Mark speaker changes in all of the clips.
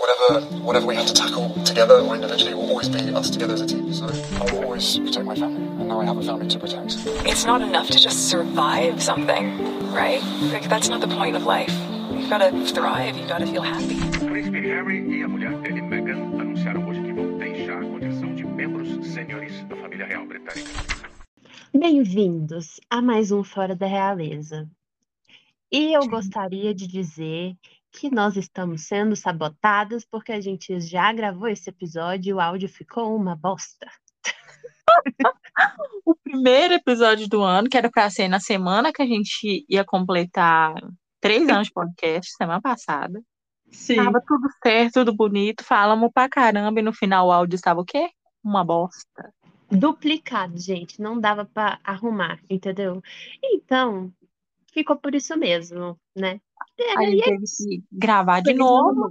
Speaker 1: whatever whatever we have to tackle together or individually will always be us together as a team. So I will always protect my family, and now I have a family to protect.
Speaker 2: It's not enough to just survive something, right? Like that's not the point of life. You've got to thrive. You've got to feel happy.
Speaker 3: O príncipe Harry e a mulher dele, Meghan, anunciaram hoje que vão deixar a condição de membros sêniores da família real britânica.
Speaker 4: Bem-vindos a mais um Fora da Realeza. E eu gostaria de dizer que nós estamos sendo sabotados porque a gente já gravou esse episódio e o áudio ficou uma bosta.
Speaker 5: o primeiro episódio do ano, que era para ser na semana que a gente ia completar três anos de podcast, semana passada.
Speaker 4: Sim.
Speaker 5: Tava tudo certo, tudo bonito, falamos pra caramba e no final o áudio estava o quê? Uma bosta.
Speaker 4: Duplicado, gente, não dava para arrumar, entendeu? Então, ficou por isso mesmo, né?
Speaker 5: A gente
Speaker 4: aí,
Speaker 5: teve que gravar de novo.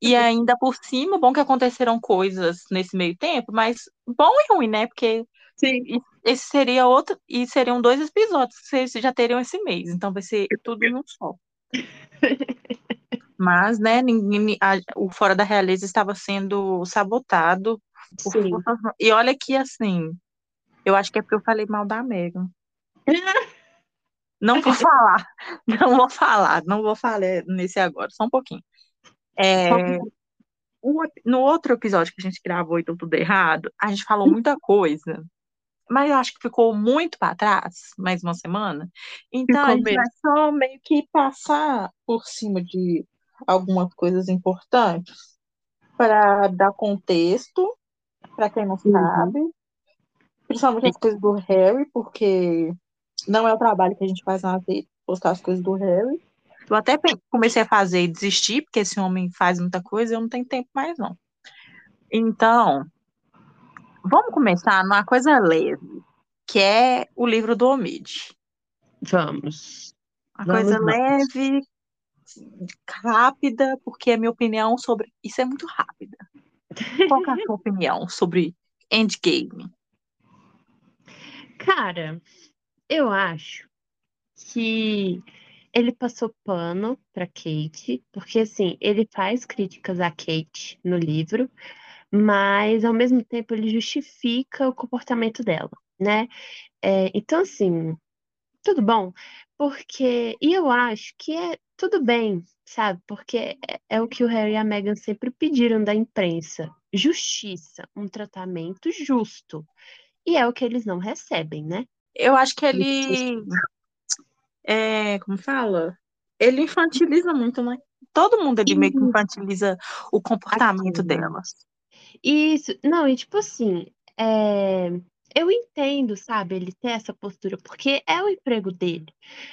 Speaker 5: E ainda por cima, bom que aconteceram coisas nesse meio tempo, mas bom e ruim, né? Porque
Speaker 4: Sim.
Speaker 5: esse seria outro, e seriam dois episódios que vocês já teriam esse mês, então vai ser tudo em um só. Mas, né, ninguém, a- o Fora da Realeza estava sendo sabotado por E olha que, assim, eu acho que é porque eu falei mal da Megan. Não vou falar, não vou falar, não vou falar nesse agora, só um pouquinho. É, no outro episódio que a gente gravou e deu tudo errado, a gente falou muita coisa, mas eu acho que ficou muito para trás, mais uma semana. Então a
Speaker 4: Ficou
Speaker 5: gente vai só meio que passar por cima de algumas coisas importantes para dar contexto para quem não
Speaker 4: Uhum.
Speaker 5: sabe, principalmente as coisas do Harry, porque não é o trabalho que a gente faz na rede, postar as coisas do Harry. Eu até comecei a fazer e desisti, porque esse homem faz muita coisa e eu não tenho tempo mais, não. Então, vamos começar numa coisa leve, que é o livro do Omid.
Speaker 4: Vamos.
Speaker 5: Uma
Speaker 4: Vamos
Speaker 5: coisa
Speaker 4: lá.
Speaker 5: leve, rápida, porque a minha opinião sobre. Isso é muito rápida. Qual é a sua opinião sobre Endgame?
Speaker 4: Cara, eu acho que ele passou pano pra Kate, porque assim, ele faz críticas a Kate no livro, mas ao mesmo tempo ele justifica o comportamento dela, né? É, então, assim, tudo bom, porque. E eu acho que é tudo bem, sabe? Porque é, é o que o Harry e a Meghan sempre pediram da imprensa: justiça, um tratamento justo. E é o que eles não recebem, né?
Speaker 5: Eu acho que ele. É, como fala? Ele infantiliza muito, né? Todo mundo ele meio que infantiliza o comportamento
Speaker 4: Aquilo.
Speaker 5: delas.
Speaker 4: Isso, não, e tipo assim, é, eu entendo, sabe, ele ter essa postura, porque é o emprego dele.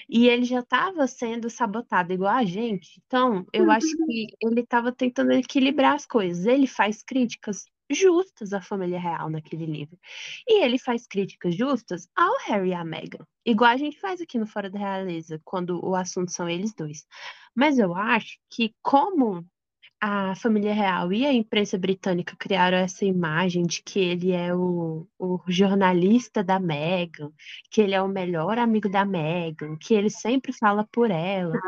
Speaker 4: E ele já estava sendo sabotado igual a gente. Então, eu acho que ele estava tentando equilibrar as coisas. Ele faz críticas justas à família real naquele livro. E ele faz críticas justas ao Harry e à Meghan. Igual a gente faz aqui no Fora da Realeza, quando o assunto são eles dois. Mas eu acho que como a família real e a imprensa britânica criaram essa imagem de que ele é o, o jornalista da Meghan, que ele é o melhor amigo da Meghan, que ele sempre fala por ela.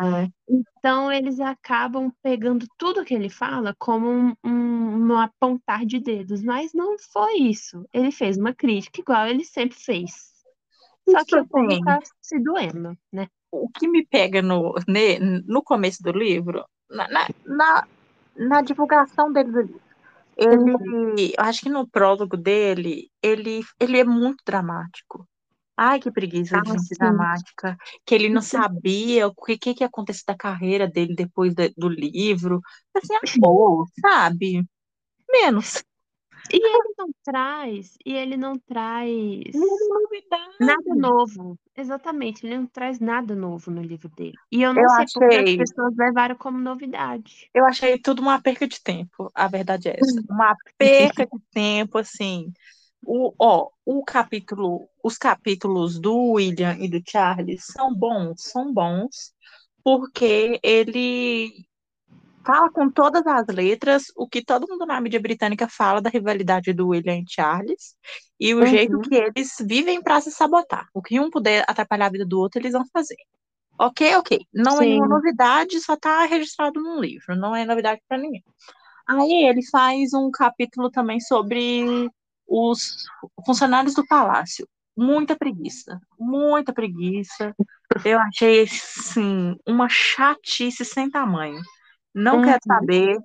Speaker 4: Então eles acabam pegando tudo que ele fala como um, um, um apontar de dedos, mas não foi isso. Ele fez uma crítica igual ele sempre fez. Só que o povo tá se doendo, né?
Speaker 5: o que me pega no, no começo do livro, na, na, na, na divulgação dele do livro, ele, eu acho que no prólogo dele, ele, ele é muito dramático. Ai, que preguiça de
Speaker 4: Ah,
Speaker 5: gente
Speaker 4: sim.
Speaker 5: dramática, que ele não sabia o que, que, que ia acontecer da carreira dele depois da- do livro. Assim, amor, sabe? Menos.
Speaker 4: E ele não traz, e ele não traz
Speaker 5: Novidade.
Speaker 4: nada novo. Exatamente, ele não traz nada novo no livro dele. E eu não
Speaker 5: Eu
Speaker 4: sei porque as
Speaker 5: achei-
Speaker 4: pessoas levaram como novidade.
Speaker 5: Eu achei tudo uma perca de tempo, a verdade é essa. Uma perca de tempo, assim. O, ó, o capítulo, os capítulos do William e do Charles são bons, são bons, porque ele fala com todas as letras o que todo mundo na mídia britânica fala da rivalidade do William e Charles e o
Speaker 4: Uhum.
Speaker 5: jeito que eles vivem para se sabotar. O que um puder atrapalhar a vida do outro, eles vão fazer. Ok, ok. Não é nenhuma
Speaker 4: Sim.
Speaker 5: novidade, só tá registrado num livro, não é novidade para ninguém. Aí ele faz um capítulo também sobre os funcionários do palácio. Muita preguiça, muita preguiça. Eu achei, assim, uma chatice sem tamanho. Não quero
Speaker 4: Uhum.
Speaker 5: saber.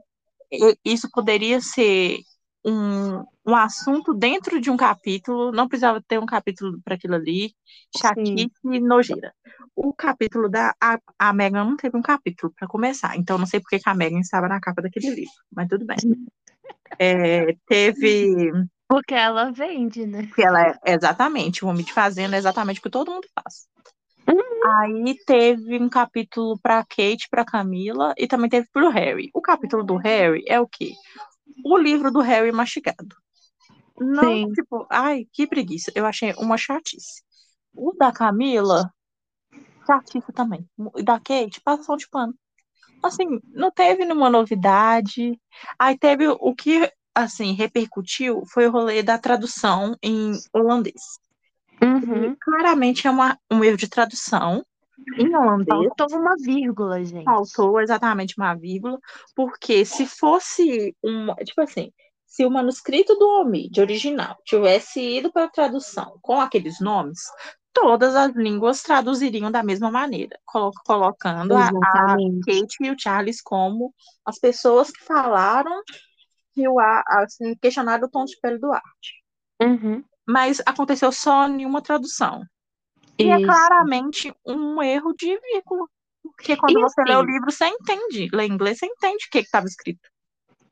Speaker 5: E- Isso poderia ser um, um assunto dentro de um capítulo, não precisava ter um capítulo para aquilo ali. Chatice e nojeira. O capítulo da. A, a Megan não teve um capítulo para começar, então não sei por que a Megan estava na capa daquele livro, mas tudo bem. É, teve.
Speaker 4: Porque ela vende, né?
Speaker 5: Que ela é exatamente, o Homem de Fazenda é exatamente o que todo mundo faz.
Speaker 4: Uhum.
Speaker 5: Aí teve um capítulo para Kate, para Camila e também teve para o Harry. O capítulo do Harry é o quê? O livro do Harry mastigado. Não,
Speaker 4: Sim.
Speaker 5: tipo, ai, que preguiça. Eu achei uma chatice. O da Camila, chatice também. O da Kate, passação de pano. Assim, não teve nenhuma novidade. Aí teve o que, assim, repercutiu foi o rolê da tradução em holandês.
Speaker 4: Uhum.
Speaker 5: Claramente é uma, um erro de tradução em holandês.
Speaker 4: Faltou uma vírgula, gente.
Speaker 5: Faltou exatamente uma vírgula, porque se fosse um, tipo assim, se o manuscrito do Omid original tivesse ido para a tradução com aqueles nomes, todas as línguas traduziriam da mesma maneira, colo- colocando a. Kate e o Charles como as pessoas que falaram que o assim, questionaram o tom de pele do Arte.
Speaker 4: Uhum.
Speaker 5: Mas aconteceu só em uma tradução. E é
Speaker 4: Isso.
Speaker 5: claramente um erro de vírgula. Porque quando
Speaker 4: E
Speaker 5: você lê o
Speaker 4: assim-
Speaker 5: livro, você entende. Lê inglês, você entende o que estava escrito.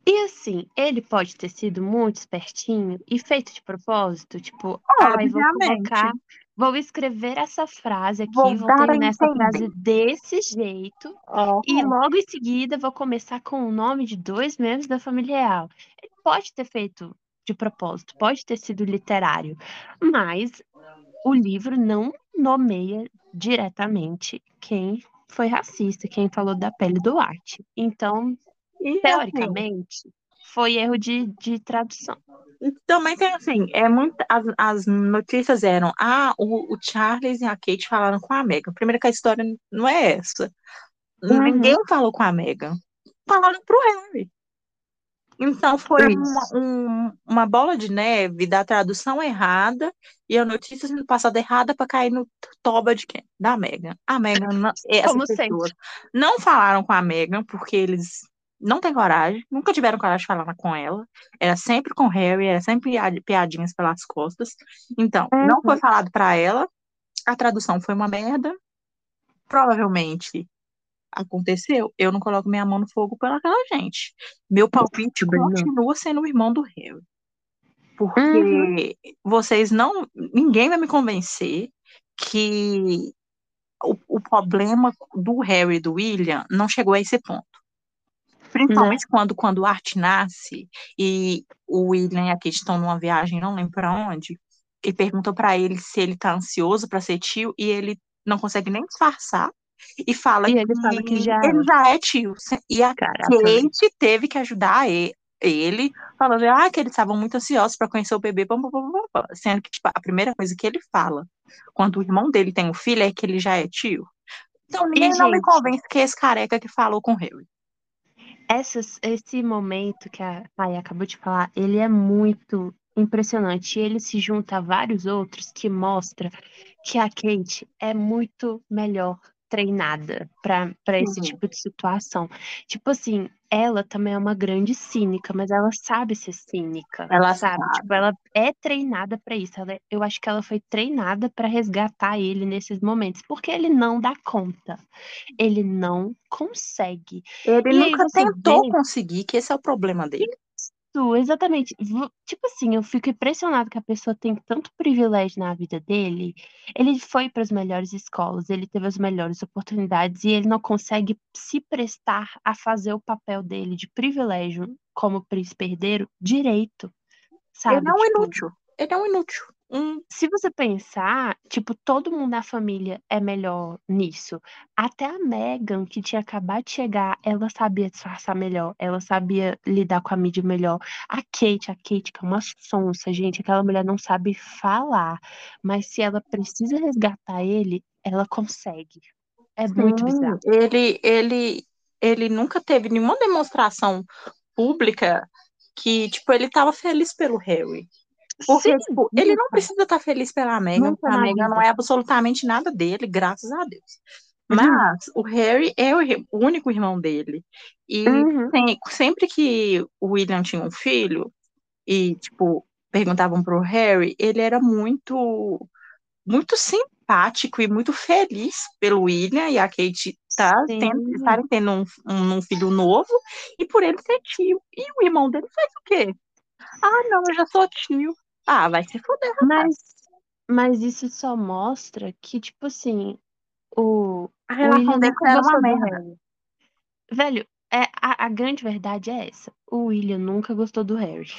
Speaker 4: E assim, ele pode ter sido muito espertinho e feito de propósito, tipo, vou
Speaker 5: Obviamente.
Speaker 4: colocar, vou escrever essa frase aqui,
Speaker 5: Vou
Speaker 4: vou terminar essa frase desse jeito,
Speaker 5: Ó,
Speaker 4: e logo em seguida vou começar com o nome de dois membros da família real. Ele pode ter feito de propósito, pode ter sido literário, mas o livro não nomeia diretamente quem foi racista, quem falou da pele do arte. Então,
Speaker 5: E assim,
Speaker 4: teoricamente, foi erro de, de tradução.
Speaker 5: também tem assim, é muito, as, as notícias eram, ah, o, o Charles e a Kate falaram com a Megan. Primeiro que a história não é essa.
Speaker 4: Uhum.
Speaker 5: Ninguém falou com a Megan. Falaram pro Harry. Então foi uma,
Speaker 4: Isso.
Speaker 5: um- uma bola de neve da tradução errada e a notícia sendo passada errada para cair no toba de quem? Da Megan. A Megan, não, essas
Speaker 4: Como
Speaker 5: pessoas não falaram com a Megan porque eles não têm coragem, nunca tiveram coragem de falar com ela. Era sempre com Harry, era sempre piad- piadinhas pelas costas. Então, não
Speaker 4: Uhum.
Speaker 5: foi falado para ela. A tradução foi uma merda. Provavelmente aconteceu. Eu não coloco minha mão no fogo pelaquela gente. Meu palpite continua sendo o irmão do Harry. Porque
Speaker 4: Uhum.
Speaker 5: vocês não. Ninguém vai me convencer que o, o problema do Harry e do William não chegou a esse ponto. Principalmente quando, quando o Art nasce e o William e a Kate estão numa viagem, não lembro para onde, e perguntam para ele se ele tá ansioso para ser tio e ele não consegue nem disfarçar e fala
Speaker 4: E ele fala que já
Speaker 5: ele já é tio. E a
Speaker 4: Caraca.
Speaker 5: Kate teve que ajudar e- ele, falando ah, que eles estavam muito ansiosos para conhecer o bebê, pam, pam, pam, pam, pam. sendo que tipo, a primeira coisa que ele fala quando o irmão dele tem um filho é que ele já é tio. Então
Speaker 4: E,
Speaker 5: ninguém não me
Speaker 4: gente,
Speaker 5: convence que é esse careca que falou com o Harry.
Speaker 4: essas, esse momento que a Rai acabou de falar, ele é muito impressionante. E ele se junta a vários outros que mostra que a Kate é muito melhor treinada para esse
Speaker 5: Sim.
Speaker 4: tipo de situação. Tipo assim, ela também é uma grande cínica, mas ela sabe ser cínica,
Speaker 5: Ela
Speaker 4: sabe?
Speaker 5: sabe.
Speaker 4: Tipo, ela é treinada para isso. Ela, é- eu acho que ela foi treinada para resgatar ele nesses momentos, porque ele não dá conta. Ele não consegue.
Speaker 5: Ele
Speaker 4: E
Speaker 5: nunca tentou
Speaker 4: vê
Speaker 5: conseguir, que esse é o problema dele.
Speaker 4: Exatamente. Tipo assim, eu fico impressionado que a pessoa tem tanto privilégio na vida dele. Ele foi para as melhores escolas, ele teve as melhores oportunidades e ele não consegue se prestar a fazer o papel dele de privilégio como príncipe herdeiro direito,
Speaker 5: Ele
Speaker 4: sabe?
Speaker 5: é um
Speaker 4: Tipo,
Speaker 5: inútil. Ele é um inútil. Um,
Speaker 4: se você pensar, tipo, todo mundo na família é melhor nisso. Até a Megan, que tinha acabado de chegar, ela sabia disfarçar melhor, ela sabia lidar com a mídia melhor. A Kate, a Kate, que é uma sonsa, gente, aquela mulher não sabe falar, mas se ela precisa resgatar ele, ela consegue. É muito
Speaker 5: Sim,
Speaker 4: bizarro.
Speaker 5: ele, ele, ele nunca teve nenhuma demonstração pública que, tipo, ele tava feliz pelo Harry. Porque,
Speaker 4: Sim,
Speaker 5: tipo, ele não precisa estar feliz pela
Speaker 4: Nunca
Speaker 5: porque a
Speaker 4: na
Speaker 5: Meghan não é absolutamente nada dele, graças a Deus.
Speaker 4: Uhum.
Speaker 5: Mas o Harry é o, único irmão dele. E
Speaker 4: Uhum.
Speaker 5: tem- sempre que o William tinha um filho, e, tipo, perguntavam pro Harry, ele era muito, muito simpático e muito feliz pelo William e a Kate tá tendo, estarem tendo um, um, um filho novo e por ele ser tio. E o irmão dele faz o quê? Ah, não, eu já sou tio. Ah, vai se foder, rapaz.
Speaker 4: Mas, mas isso só mostra que, tipo assim, o,
Speaker 5: A relação deles
Speaker 4: nunca
Speaker 5: era uma merda.
Speaker 4: Velho, é, a, a grande verdade é essa. O William nunca gostou do Harry.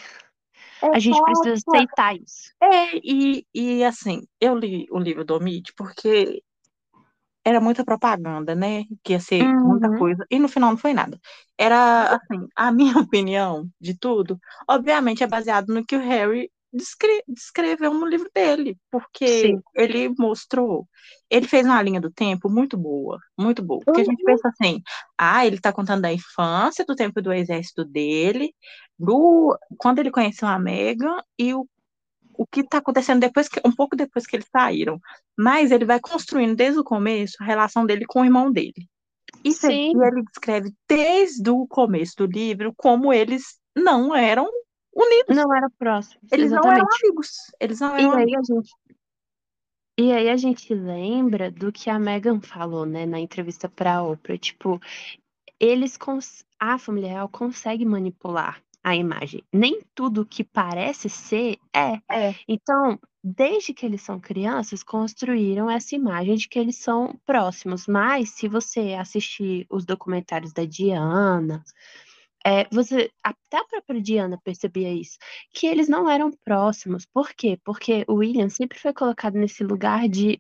Speaker 5: É
Speaker 4: A gente
Speaker 5: só,
Speaker 4: precisa aceitar isso.
Speaker 5: É, e, e assim, eu li o livro do Omid porque era muita propaganda, né? Que ia ser muita
Speaker 4: Uhum.
Speaker 5: coisa, e no final não foi nada. Era, assim, a minha opinião de tudo, obviamente é baseado no que o Harry descre- descreveu no livro dele, porque
Speaker 4: Sim.
Speaker 5: ele mostrou, ele fez uma linha do tempo muito boa, muito boa, porque a gente
Speaker 4: Uhum.
Speaker 5: pensa assim, ah, ele tá contando da infância, do tempo do exército dele, do quando ele conheceu a Meghan e o o que está acontecendo depois que, um pouco depois que eles saíram. Mas ele vai construindo desde o começo a relação dele com o irmão dele. E,
Speaker 4: Sim.
Speaker 5: e ele descreve desde o começo do livro como eles não eram unidos.
Speaker 4: Não era próximo.
Speaker 5: Eles não eram
Speaker 4: Exatamente.
Speaker 5: amigos. Eles não
Speaker 4: E
Speaker 5: eram
Speaker 4: aí
Speaker 5: amigos.
Speaker 4: a gente. E aí a gente lembra do que a Meghan falou, né, na entrevista pra Oprah. Tipo, eles cons... a família real consegue manipular a imagem. Nem tudo que parece ser é.
Speaker 5: É.
Speaker 4: Então, desde que eles são crianças, construíram essa imagem de que eles são próximos. Mas se você assistir os documentários da Diana, é, você até a própria Diana percebia isso, que eles não eram próximos. Por quê? Porque o William sempre foi colocado nesse lugar de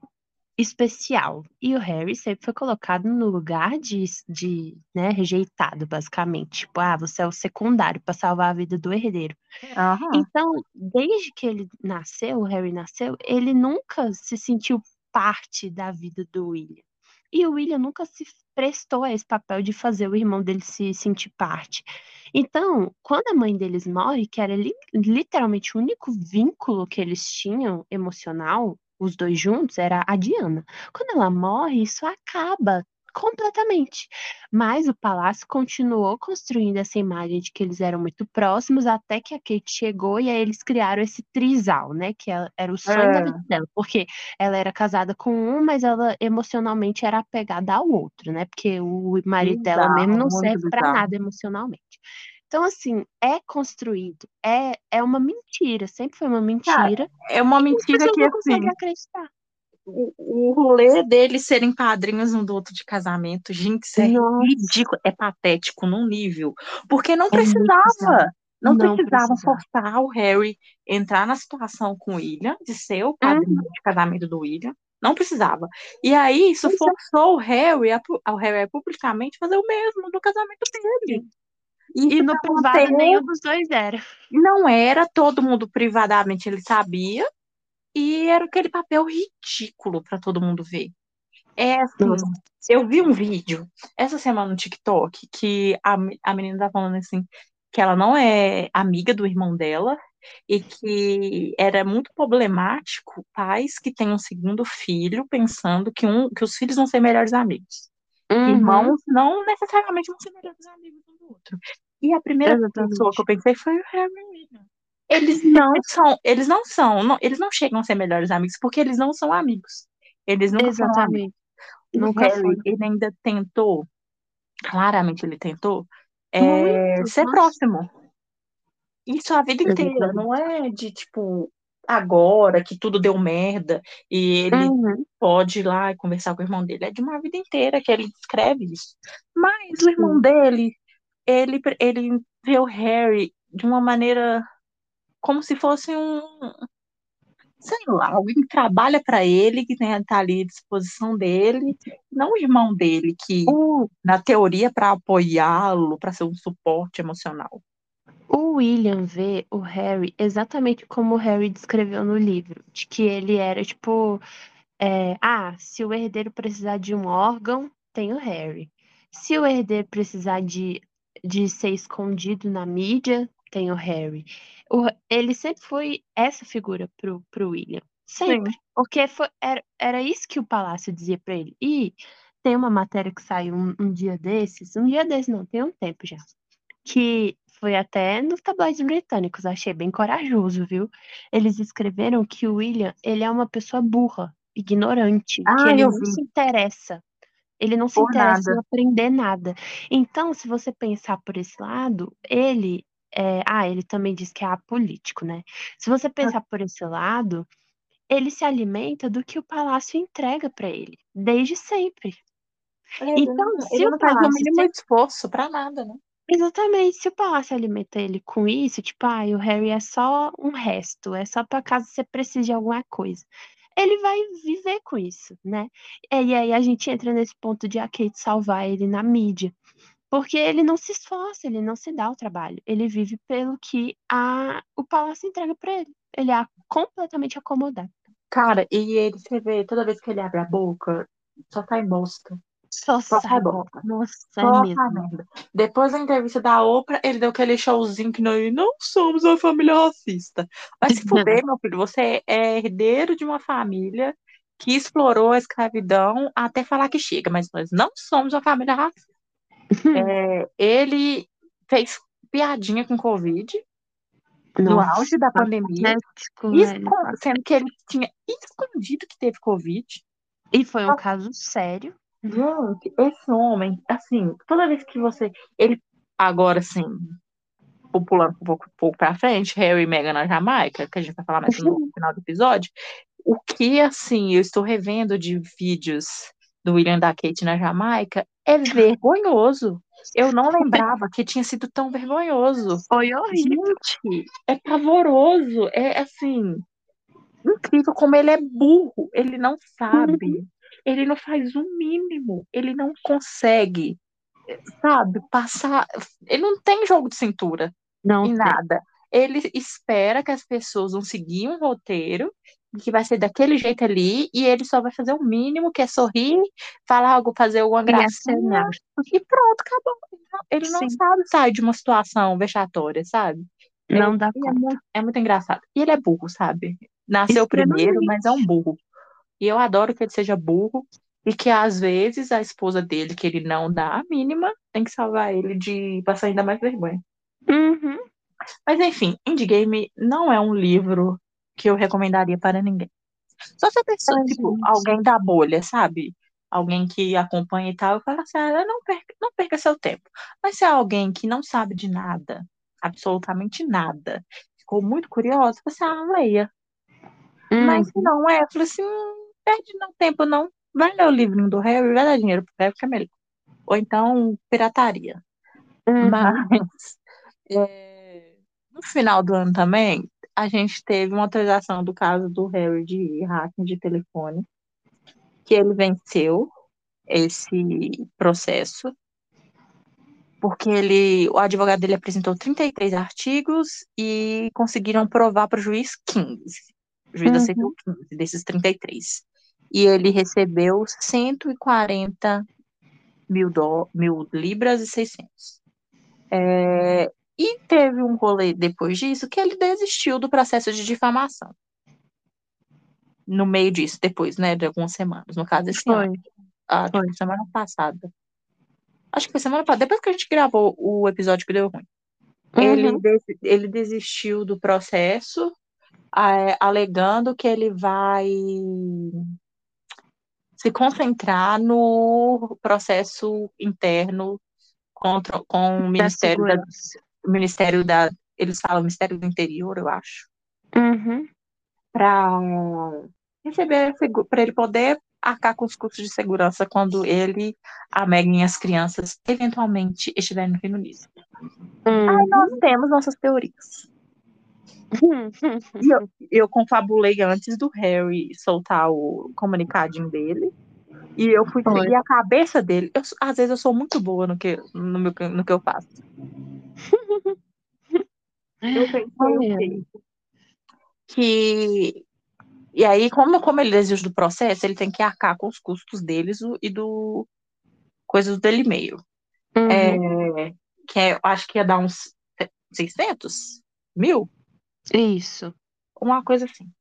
Speaker 4: especial e o Harry sempre foi colocado no lugar de, de né, rejeitado, basicamente. Tipo, ah, você é o secundário para salvar a vida do herdeiro.
Speaker 5: Aham.
Speaker 4: Então, desde que ele nasceu, o Harry nasceu, ele nunca se sentiu parte da vida do William. E o William nunca se prestou esse papel de fazer o irmão dele se sentir parte. Então, quando a mãe deles morre, que era li- literalmente o único vínculo que eles tinham emocional, os dois juntos, era a Diana. Quando ela morre, isso acaba completamente. Mas o palácio continuou construindo essa imagem de que eles eram muito próximos, até que a Kate chegou e aí eles criaram esse trisal, né? Que ela- era o sonho da
Speaker 5: É.
Speaker 4: vida dela, porque ela era casada com um, mas ela emocionalmente era apegada ao outro, né? Porque o marido dela mesmo não serve
Speaker 5: bizarro.
Speaker 4: nada emocionalmente. Então, assim, é construído, é, é uma mentira, sempre foi uma mentira,
Speaker 5: É uma mentira que, assim,
Speaker 4: acreditar.
Speaker 5: O, o rolê deles serem padrinhos um do outro de casamento, gente, isso é
Speaker 4: Nossa.
Speaker 5: ridículo, é patético num nível. Porque não
Speaker 4: É
Speaker 5: precisava. Não,
Speaker 4: Não precisava.
Speaker 5: forçar o Harry entrar na situação com o William, de ser o padrinho de casamento do William. Não precisava. E aí, isso
Speaker 4: é.
Speaker 5: forçou o Harry a, ao Harry a publicamente fazer o mesmo no casamento dele.
Speaker 4: E
Speaker 5: Isso
Speaker 4: no
Speaker 5: pra
Speaker 4: privado nenhum dos dois era.
Speaker 5: não era, todo mundo privadamente ele sabia, e era aquele papel ridículo para todo mundo ver. É assim, eu vi um vídeo essa semana no TikTok que a, a menina tá falando assim que ela não é amiga do irmão dela e que era muito problemático pais que têm um segundo filho pensando que, um, que os filhos vão ser melhores amigos.
Speaker 4: Uhum.
Speaker 5: irmãos não necessariamente vão ser melhores amigos um do outro. E a primeira
Speaker 4: Exatamente.
Speaker 5: pessoa que eu pensei foi o Harry e o William. Eles não são, eles não são, não- eles não chegam a ser melhores amigos porque eles não são amigos. Eles nunca foram amigos.
Speaker 4: Exatamente.
Speaker 5: O
Speaker 4: Nunca
Speaker 5: Harry, ele ainda tentou, claramente ele tentou, é,
Speaker 4: Muito,
Speaker 5: ser
Speaker 4: nossa.
Speaker 5: próximo. Isso a vida inteira,
Speaker 4: Exatamente.
Speaker 5: não é de tipo agora que tudo deu merda e ele
Speaker 4: Uhum.
Speaker 5: pode ir lá e conversar com o irmão dele. É de uma vida inteira que ele descreve isso. Mas o irmão dele, ele, ele vê o Harry de uma maneira como se fosse um, sei lá, alguém que trabalha para ele, que né, tá ali à disposição dele, não o irmão dele, que
Speaker 4: O,
Speaker 5: na teoria para apoiá-lo, para ser um suporte emocional.
Speaker 4: o William vê o Harry exatamente como o Harry descreveu no livro, de que ele era tipo é, ah, se o herdeiro precisar de um órgão, tem o Harry. Se o herdeiro precisar de, de ser escondido na mídia, tem o Harry. O- ele sempre foi essa figura pro, pro William. Sempre. Porque foi, era, era isso que o palácio dizia pra ele. E tem uma matéria que saiu um, um dia desses, um dia desses não, tem um tempo já, que foi até nos tabloides britânicos, achei bem corajoso, viu? Eles escreveram que o William, ele é uma pessoa burra, ignorante, que
Speaker 5: Ah,
Speaker 4: ele
Speaker 5: eu
Speaker 4: não
Speaker 5: vi.
Speaker 4: se interessa. Ele não se
Speaker 5: Por
Speaker 4: interessa em
Speaker 5: nada.
Speaker 4: aprender nada. Então, se você pensar por esse lado, ele é, ah, ele também diz que é apolítico, né? Se você pensar por esse lado, ele se alimenta do que o palácio entrega para ele, desde sempre.
Speaker 5: Ele
Speaker 4: Então, se
Speaker 5: ele
Speaker 4: o
Speaker 5: não faz o
Speaker 4: palácio
Speaker 5: mínimo
Speaker 4: sempre
Speaker 5: esforço pra nada, né?
Speaker 4: Exatamente, se o palácio alimenta ele com isso, tipo, ah, o Harry é só um resto, é só para caso você precise de alguma coisa. Ele vai viver com isso, né? E aí a gente entra nesse ponto de a Kate salvar ele na mídia. Porque ele não se esforça, ele não se dá o trabalho. Ele vive pelo que a, o palácio entrega para ele. Ele é completamente acomodado.
Speaker 5: Cara, e ele, você vê, toda vez que ele abre a boca, só sai bosta.
Speaker 4: Só
Speaker 5: Só
Speaker 4: sai
Speaker 5: sai
Speaker 4: bosta. Nossa, é
Speaker 5: Só
Speaker 4: mesmo.
Speaker 5: merda. Depois da entrevista da Oprah, ele deu aquele showzinho que nós não somos uma família racista. Vai se fuder, meu filho. Você é herdeiro de uma família que explorou a escravidão até falar que chega, mas nós não somos uma família racista. É, ele fez piadinha com Covid no
Speaker 4: Nossa,
Speaker 5: auge da pandemia, sendo que ele tinha escondido que teve Covid.
Speaker 4: E foi um caso sério.
Speaker 5: Gente, esse homem, assim, toda vez que você. Ele, agora, assim, pulando um pouco, pouco pra frente, Harry e Meghan na Jamaica, que a gente vai falar mais no final do episódio. O que, assim, eu estou revendo de vídeos do William da Kate na Jamaica é vergonhoso. Eu não lembrava que tinha sido tão vergonhoso.
Speaker 4: Foi horrível.
Speaker 5: Gente, é pavoroso. É assim, incrível como ele é burro. Ele não sabe. Ele não faz o mínimo. Ele não consegue, sabe, passar. Ele não tem jogo de cintura
Speaker 4: Não
Speaker 5: em nada. Ele espera que as pessoas vão seguir um roteiro que vai ser daquele jeito ali e ele só vai fazer o mínimo, que é sorrir, falar algo, fazer alguma
Speaker 4: E
Speaker 5: gracinha e pronto, acabou. Ele não
Speaker 4: Sim.
Speaker 5: sabe sair de uma situação vexatória, sabe?
Speaker 4: Não dá
Speaker 5: E é
Speaker 4: conta.
Speaker 5: muito, é muito engraçado. E ele é burro, sabe? Nasceu primeiro, mas é um burro. E eu adoro que ele seja burro e que às vezes a esposa dele, que ele não dá a mínima, tem que salvar ele de passar ainda mais vergonha.
Speaker 4: Uhum.
Speaker 5: Mas enfim, Endgame não é um livro que eu recomendaria para ninguém. Só se a pessoa,
Speaker 4: Ai,
Speaker 5: tipo,
Speaker 4: gente.
Speaker 5: alguém da bolha, sabe? Alguém que acompanha e tal, eu falo assim, ah, não perca, não perca seu tempo. Mas se é alguém que não sabe de nada, absolutamente nada, ficou muito curioso, você, ah, leia. Mas se
Speaker 4: Uhum.
Speaker 5: não é, eu falo assim, perde não tempo não. Vai ler o livrinho do Harry, vai dar dinheiro pro Harry, que é melhor. Ou então, pirataria.
Speaker 4: Uhum.
Speaker 5: Mas é, no final do ano também, a gente teve uma atualização do caso do Harry de hacking de telefone, que ele venceu esse processo, porque ele, o advogado dele apresentou 33 artigos e conseguiram provar para o juiz 15. O juiz
Speaker 4: Uhum.
Speaker 5: aceitou 15 desses 33. E ele recebeu 140 mil, dó, mil libras e 600. É, e teve um rolê depois disso que ele desistiu do processo de difamação. No meio disso, depois, né, de algumas semanas. No caso, esse
Speaker 4: Foi.
Speaker 5: ano. Ah, tipo,
Speaker 4: Foi.
Speaker 5: semana passada. Acho que foi semana passada, depois que a gente gravou o episódio que deu ruim. Ele,
Speaker 4: Uhum.
Speaker 5: des- ele desistiu do processo, ah, alegando que ele vai se concentrar no processo interno contra, com o
Speaker 4: Da
Speaker 5: Ministério da,
Speaker 4: segurança.
Speaker 5: O Ministério da, eles falam Ministério do Interior, eu acho,
Speaker 4: Uhum.
Speaker 5: para receber, para ele poder arcar com os custos de segurança quando ele, a Meghan e as crianças eventualmente estiverem no Reino Unido. Aí
Speaker 4: Uhum.
Speaker 5: nós temos nossas teorias. Eu, eu confabulei antes do Harry soltar o comunicadinho dele. E eu fui seguir a cabeça dele. Eu, às vezes eu sou muito boa no que, no, meu, no que eu faço. Eu pensei o quê? Que E aí, como, como ele desiste do processo, ele tem que arcar com os custos deles e do coisas dele meio. É,
Speaker 4: Uhum.
Speaker 5: que é, acho que ia dar uns 600 mil,
Speaker 4: Isso.
Speaker 5: uma coisa assim.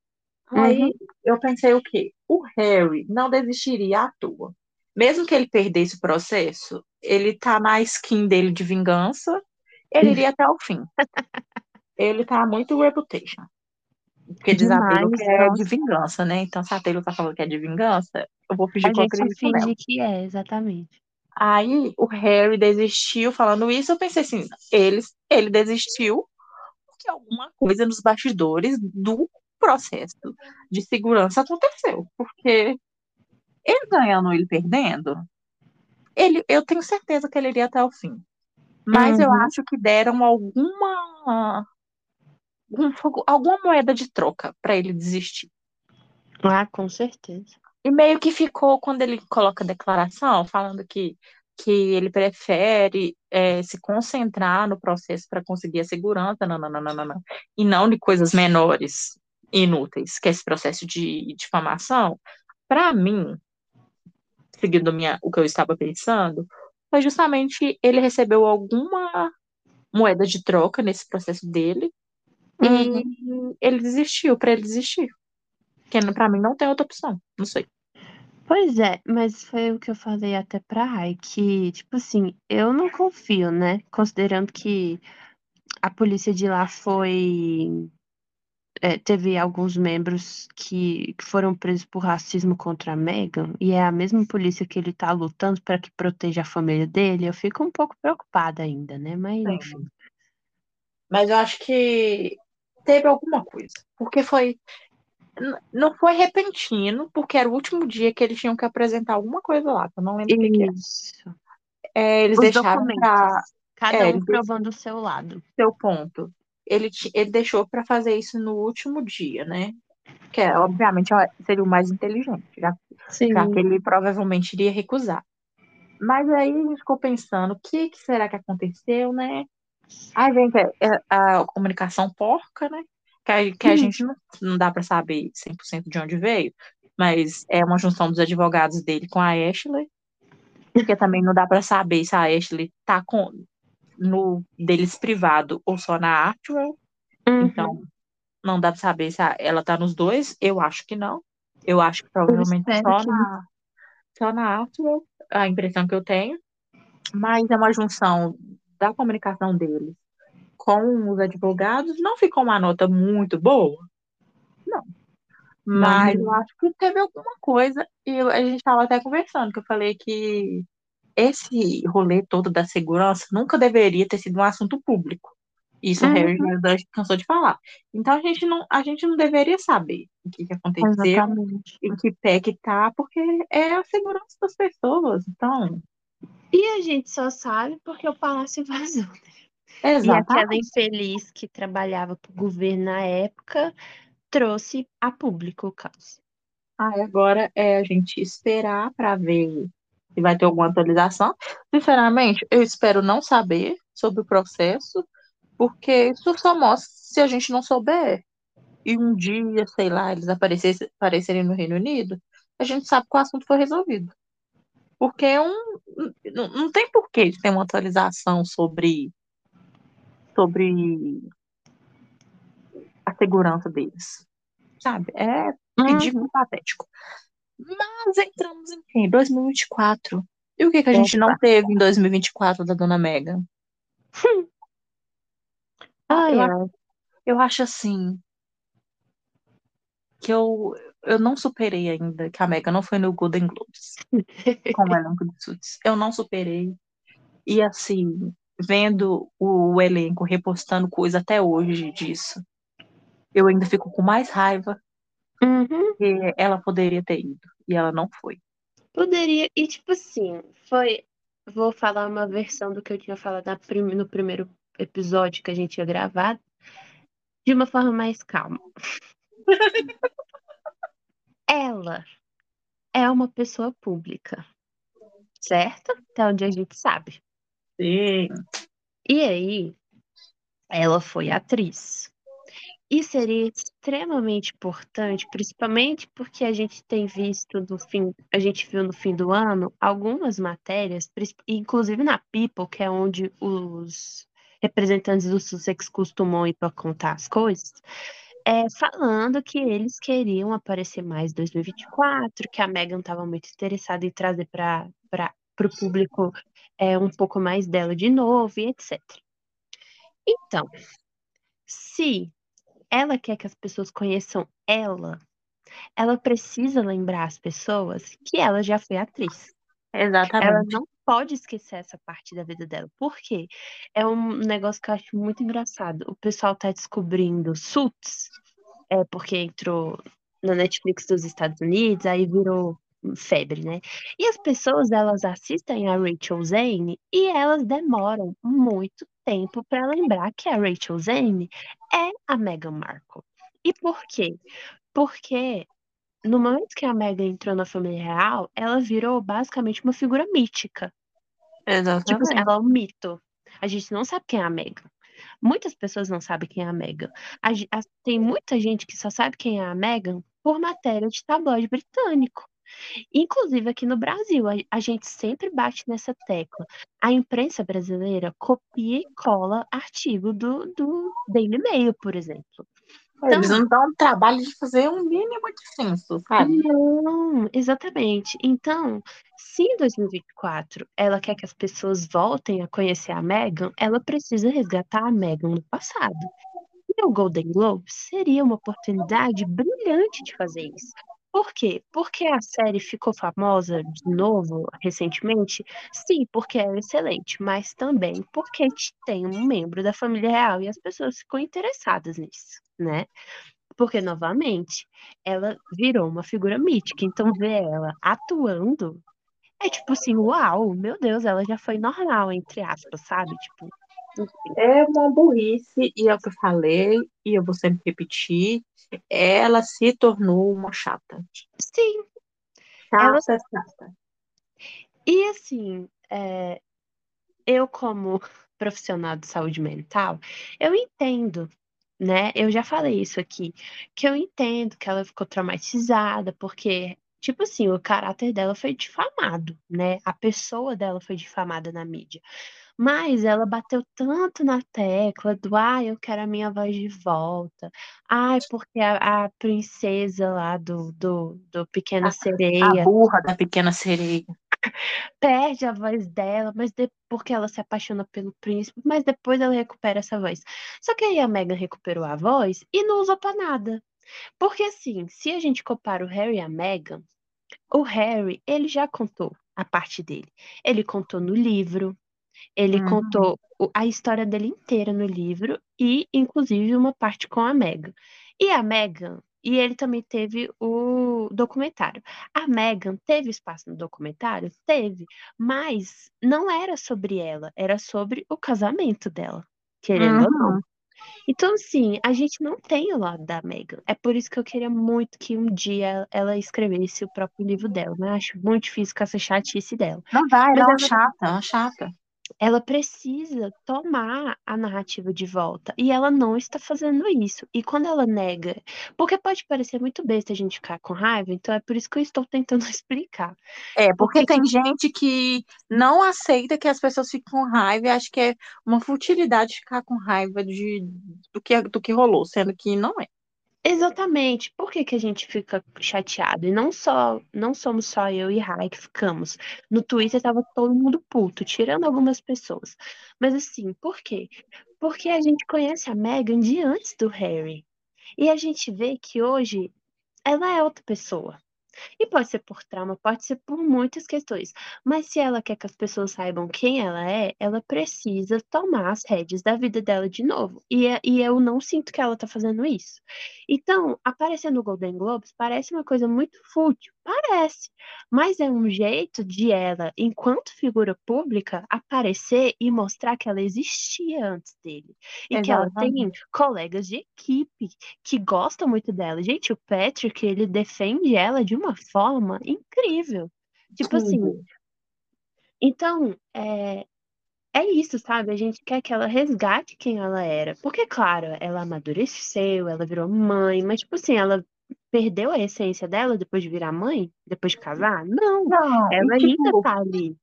Speaker 4: Uhum.
Speaker 5: Aí eu pensei o quê? O Harry não desistiria à toa. Mesmo que ele perdesse o processo, ele tá na skin dele de vingança, ele iria até o fim. Ele tá muito reputation. Porque diz a Taylor que é
Speaker 4: nossa.
Speaker 5: de vingança, né? Então, se a Taylor tá falando que é de vingança, eu vou fingir
Speaker 4: A
Speaker 5: que eu acredito nela.
Speaker 4: finge que é, exatamente.
Speaker 5: Aí o Harry desistiu falando isso. Eu pensei assim, ele, ele desistiu porque alguma coisa nos bastidores do processo de segurança aconteceu. Porque ele ganhando ele perdendo, ele, eu tenho certeza que ele iria até o fim. Mas eu
Speaker 4: Uhum.
Speaker 5: acho que deram alguma um fogo- alguma moeda de troca para ele desistir.
Speaker 4: Ah, com certeza.
Speaker 5: E meio que ficou quando ele coloca a declaração falando que, que ele prefere é, se concentrar no processo para conseguir a segurança, não, não, não, não, não, não, e não de coisas menores, inúteis, que é esse processo de difamação. Para mim, seguindo minha, o que eu estava pensando, foi justamente ele recebeu alguma moeda de troca nesse processo dele
Speaker 4: Uhum.
Speaker 5: e ele desistiu, para ele desistir. Porque para mim não tem outra opção, não sei.
Speaker 4: Pois é, mas foi o que eu falei até pra Rai, que, tipo assim, eu não confio, né? Considerando que a polícia de lá foi. é, teve alguns membros que, que foram presos por racismo contra a Meghan, e é a mesma polícia que ele tá lutando para que proteja a família dele, eu fico um pouco preocupada ainda, né? Mas, enfim.
Speaker 5: Mas eu acho que teve alguma coisa. Porque foi. Não foi repentino, porque era o último dia que eles tinham que apresentar alguma coisa lá, que eu não lembro o que que era.
Speaker 4: Isso.
Speaker 5: É, eles
Speaker 4: Os
Speaker 5: deixaram para
Speaker 4: Cada
Speaker 5: é,
Speaker 4: um provando o seu lado.
Speaker 5: seu ponto. Ele, ele deixou para fazer isso no último dia, né? Que é, obviamente seria o mais inteligente, já, já que ele provavelmente iria recusar. Mas aí a gente ficou pensando, o que, que será que aconteceu, né? Aí vem que é- é a comunicação porca, né? Que a, que a
Speaker 4: Hum.
Speaker 5: gente não, não dá para saber 100% de onde veio, mas é uma junção dos advogados dele com a Ashley, porque também não dá para saber se a Ashley tá com, no deles privado ou só na Artwell,
Speaker 4: Uhum.
Speaker 5: então não dá para saber se ela tá nos dois, eu acho que não. Eu acho que provavelmente
Speaker 4: espero
Speaker 5: só
Speaker 4: que
Speaker 5: na, só na Artwell, a impressão que eu tenho, mas é uma junção da comunicação deles com os advogados, não ficou uma nota muito boa, não. Mas eu
Speaker 4: Não.
Speaker 5: acho que teve alguma coisa, e eu- a gente estava até conversando, que eu falei que esse rolê todo da segurança nunca deveria ter sido um assunto público. Isso o Harry
Speaker 4: Uhum.
Speaker 5: cansou de falar. Então a gente não, a gente não deveria saber o que, que aconteceu,
Speaker 4: Exatamente.
Speaker 5: em que pé que tá, porque é a segurança das pessoas. Então,
Speaker 4: E a gente só sabe porque o palácio vazou. E
Speaker 5: exatamente.
Speaker 4: aquela infeliz que trabalhava para o governo na época trouxe a público o caos.
Speaker 5: Aí agora é a gente esperar para ver se vai ter alguma atualização. Sinceramente, eu espero não saber sobre o processo, porque isso só mostra se a gente não souber. E um dia, sei lá, eles aparecerem no Reino Unido, a gente sabe que o assunto foi resolvido. Porque é um, não, não tem porquê de ter uma atualização sobre, sobre a segurança deles. Sabe? É ridículo e patético. Mas entramos em quê? 2024. E o que, que a gente não teve em 2024 da Dona Megan? Ah,
Speaker 4: Ai,
Speaker 5: eu,
Speaker 4: ai.
Speaker 5: eu acho assim que eu, eu não superei ainda que a Megan não foi no Golden Globes com o elenco de Suits. Eu não superei. E assim, vendo o elenco repostando coisa até hoje disso, eu ainda fico com mais raiva
Speaker 4: Uhum.
Speaker 5: que ela poderia ter ido. E ela não foi.
Speaker 4: Poderia. E tipo assim, foi. Vou falar uma versão do que eu tinha falado prim- no primeiro episódio que a gente tinha gravado, de uma forma mais calma. Ela é uma pessoa pública, certo? Até onde a gente sabe.
Speaker 5: Sim.
Speaker 4: E aí, ela foi atriz. E seria extremamente importante, principalmente porque a gente tem visto no fim, a gente viu no fim do ano algumas matérias, inclusive na People, que é onde os representantes do Sussex costumam ir para contar as coisas, é, falando que eles queriam aparecer mais em 2024, que a Meghan estava muito interessada em trazer para o público é, um pouco mais dela de novo e etc. Então, se ela quer que as pessoas conheçam ela, ela precisa lembrar as pessoas que ela já foi atriz. Ela
Speaker 5: Exatamente.
Speaker 4: não pode esquecer essa parte da vida dela. Por quê? É um negócio que eu acho muito engraçado. O pessoal tá descobrindo Suits, é porque entrou na Netflix dos Estados Unidos, aí virou febre, né? E as pessoas, elas assistem a Rachel Zane e elas demoram muito tempo para lembrar que a Rachel Zane é a Meghan Markle. E por quê? Porque no momento que a Meghan entrou na família real, ela virou basicamente uma figura mítica. Tipo assim,
Speaker 5: Exatamente.
Speaker 4: ela é um mito. A gente não sabe quem é a Meghan. Muitas pessoas não sabem quem é a a- tem muita gente que só sabe quem é a Meghan por matéria de tabloide britânico. Inclusive aqui no Brasil, a, a gente sempre bate nessa tecla. A imprensa brasileira copia e cola artigo do, do Daily Mail, por exemplo.
Speaker 5: Eles
Speaker 4: Então,
Speaker 5: não dão o trabalho de fazer um mínimo de senso, sabe?
Speaker 4: Não, exatamente. Então, se em 2024 ela quer que as pessoas voltem a conhecer a Meghan, ela precisa resgatar a Meghan do passado. E o Golden Globe seria uma oportunidade brilhante de fazer isso. Por quê? Porque a série ficou famosa de novo recentemente? Sim, porque é excelente, mas também porque tem um membro da família real e as pessoas ficam interessadas nisso, né? Porque, novamente, ela virou uma figura mítica. Então, ver ela atuando é tipo assim, uau, meu Deus, ela já foi normal, entre aspas, sabe? Tipo.
Speaker 5: É uma burrice, e é o que eu falei, e eu vou sempre repetir, ela se tornou uma chata.
Speaker 4: Sim, ela.
Speaker 5: Chata, chata.
Speaker 4: E assim, é, eu, como profissional de saúde mental, eu entendo, né? Eu já falei isso aqui, que eu entendo que ela ficou traumatizada, porque, tipo assim, o caráter dela foi difamado, né? A pessoa dela foi difamada na mídia. Mas ela bateu tanto na tecla do, ai, eu quero a minha voz de volta. Ai, porque a, a princesa lá do, do, do Pequena
Speaker 5: A
Speaker 4: Sereia
Speaker 5: burra da pequena sereia.
Speaker 4: perde a voz dela, mas de- porque ela se apaixona pelo príncipe, mas depois ela recupera essa voz. Só que aí a Meghan recuperou a voz e não usou pra nada. Porque assim, se a gente compara o Harry e a Meghan, o Harry, ele já contou a parte dele. Ele contou no livro, ele
Speaker 5: Uhum.
Speaker 4: contou a história dele inteira no livro e, inclusive, uma parte com a Meghan. E a Meghan, e ele também teve o documentário. A Meghan teve espaço no documentário? Teve, mas não era sobre ela, era sobre o casamento dela, querendo ou não.
Speaker 5: Uhum.
Speaker 4: Então, assim, a gente não tem o lado da Meghan. É por isso que eu queria muito que um dia ela escrevesse o próprio livro dela, mas acho muito difícil com essa chatice dela.
Speaker 5: Não vai, ela é chata, é uma chata.
Speaker 4: Ela precisa tomar a narrativa de volta e ela não está fazendo isso. E quando ela nega, porque pode parecer muito besta a gente ficar com raiva, então é por isso que eu estou tentando explicar.
Speaker 5: É, porque
Speaker 4: Porque
Speaker 5: tem
Speaker 4: que
Speaker 5: gente que não aceita que as pessoas fiquem com raiva e acha que é uma futilidade ficar com raiva de, do que, do que rolou, sendo que não é.
Speaker 4: Exatamente, por que que a gente fica chateado? E não só, não somos só eu e Rai que ficamos. No Twitter tava todo mundo puto, tirando algumas pessoas. Mas assim, por quê? Porque a gente conhece a Meghan de antes do Harry. E a gente vê que hoje ela é outra pessoa. E pode ser por trauma, pode ser por muitas questões. Mas se ela quer que as pessoas saibam quem ela é, ela precisa tomar as rédeas da vida dela de novo. E, é- e eu não sinto que ela tá fazendo isso. Então, aparecer no Golden Globes parece uma coisa muito fútil. Parece. Mas é um jeito de ela, enquanto figura pública, aparecer e mostrar que ela existia antes dele. E que ela tem colegas de equipe que gostam muito dela. Gente, o Patrick, ele defende ela de uma forma incrível. Tipo assim,
Speaker 5: Tudo.
Speaker 4: então, é, é isso, sabe? A gente quer que ela resgate quem ela era. Porque, claro, ela amadureceu, ela virou mãe, mas, tipo assim, ela perdeu a essência dela depois de virar mãe? Depois de casar? Não,
Speaker 5: Não,
Speaker 4: ela
Speaker 5: e,
Speaker 4: ainda
Speaker 5: tipo,
Speaker 4: tá ali.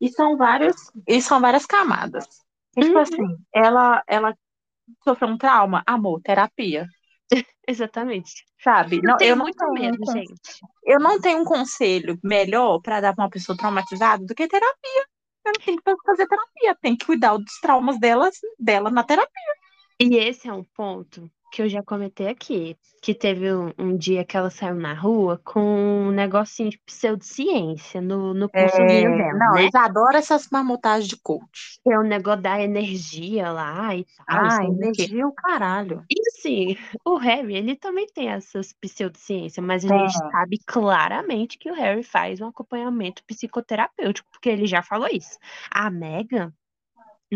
Speaker 5: e são vários, e são várias camadas. E, tipo
Speaker 4: Uhum.
Speaker 5: assim, ela, ela sofreu um trauma, amor, terapia,
Speaker 4: Exatamente.
Speaker 5: sabe?
Speaker 4: Eu
Speaker 5: Não, eu
Speaker 4: tenho
Speaker 5: não
Speaker 4: muito
Speaker 5: tenho um
Speaker 4: medo,
Speaker 5: con-
Speaker 4: gente.
Speaker 5: eu não tenho um conselho melhor para dar para uma pessoa traumatizada do que terapia. Ela tem que fazer terapia, tem que cuidar dos traumas dela, dela na terapia.
Speaker 4: E esse é um ponto que eu já comentei aqui, que teve um, um dia que ela saiu na rua com um negocinho de pseudociência no, no pulsozinho
Speaker 5: É,
Speaker 4: dela,
Speaker 5: não,
Speaker 4: né?
Speaker 5: eles adoram essas marmotagens de coach.
Speaker 4: Que é o negócio da energia lá e tal,
Speaker 5: Ah, energia é o caralho.
Speaker 4: E assim, o Harry, ele também tem essas pseudociências, mas a
Speaker 5: Tem.
Speaker 4: gente sabe claramente que o Harry faz um acompanhamento psicoterapêutico, porque ele já falou isso. A Meghan,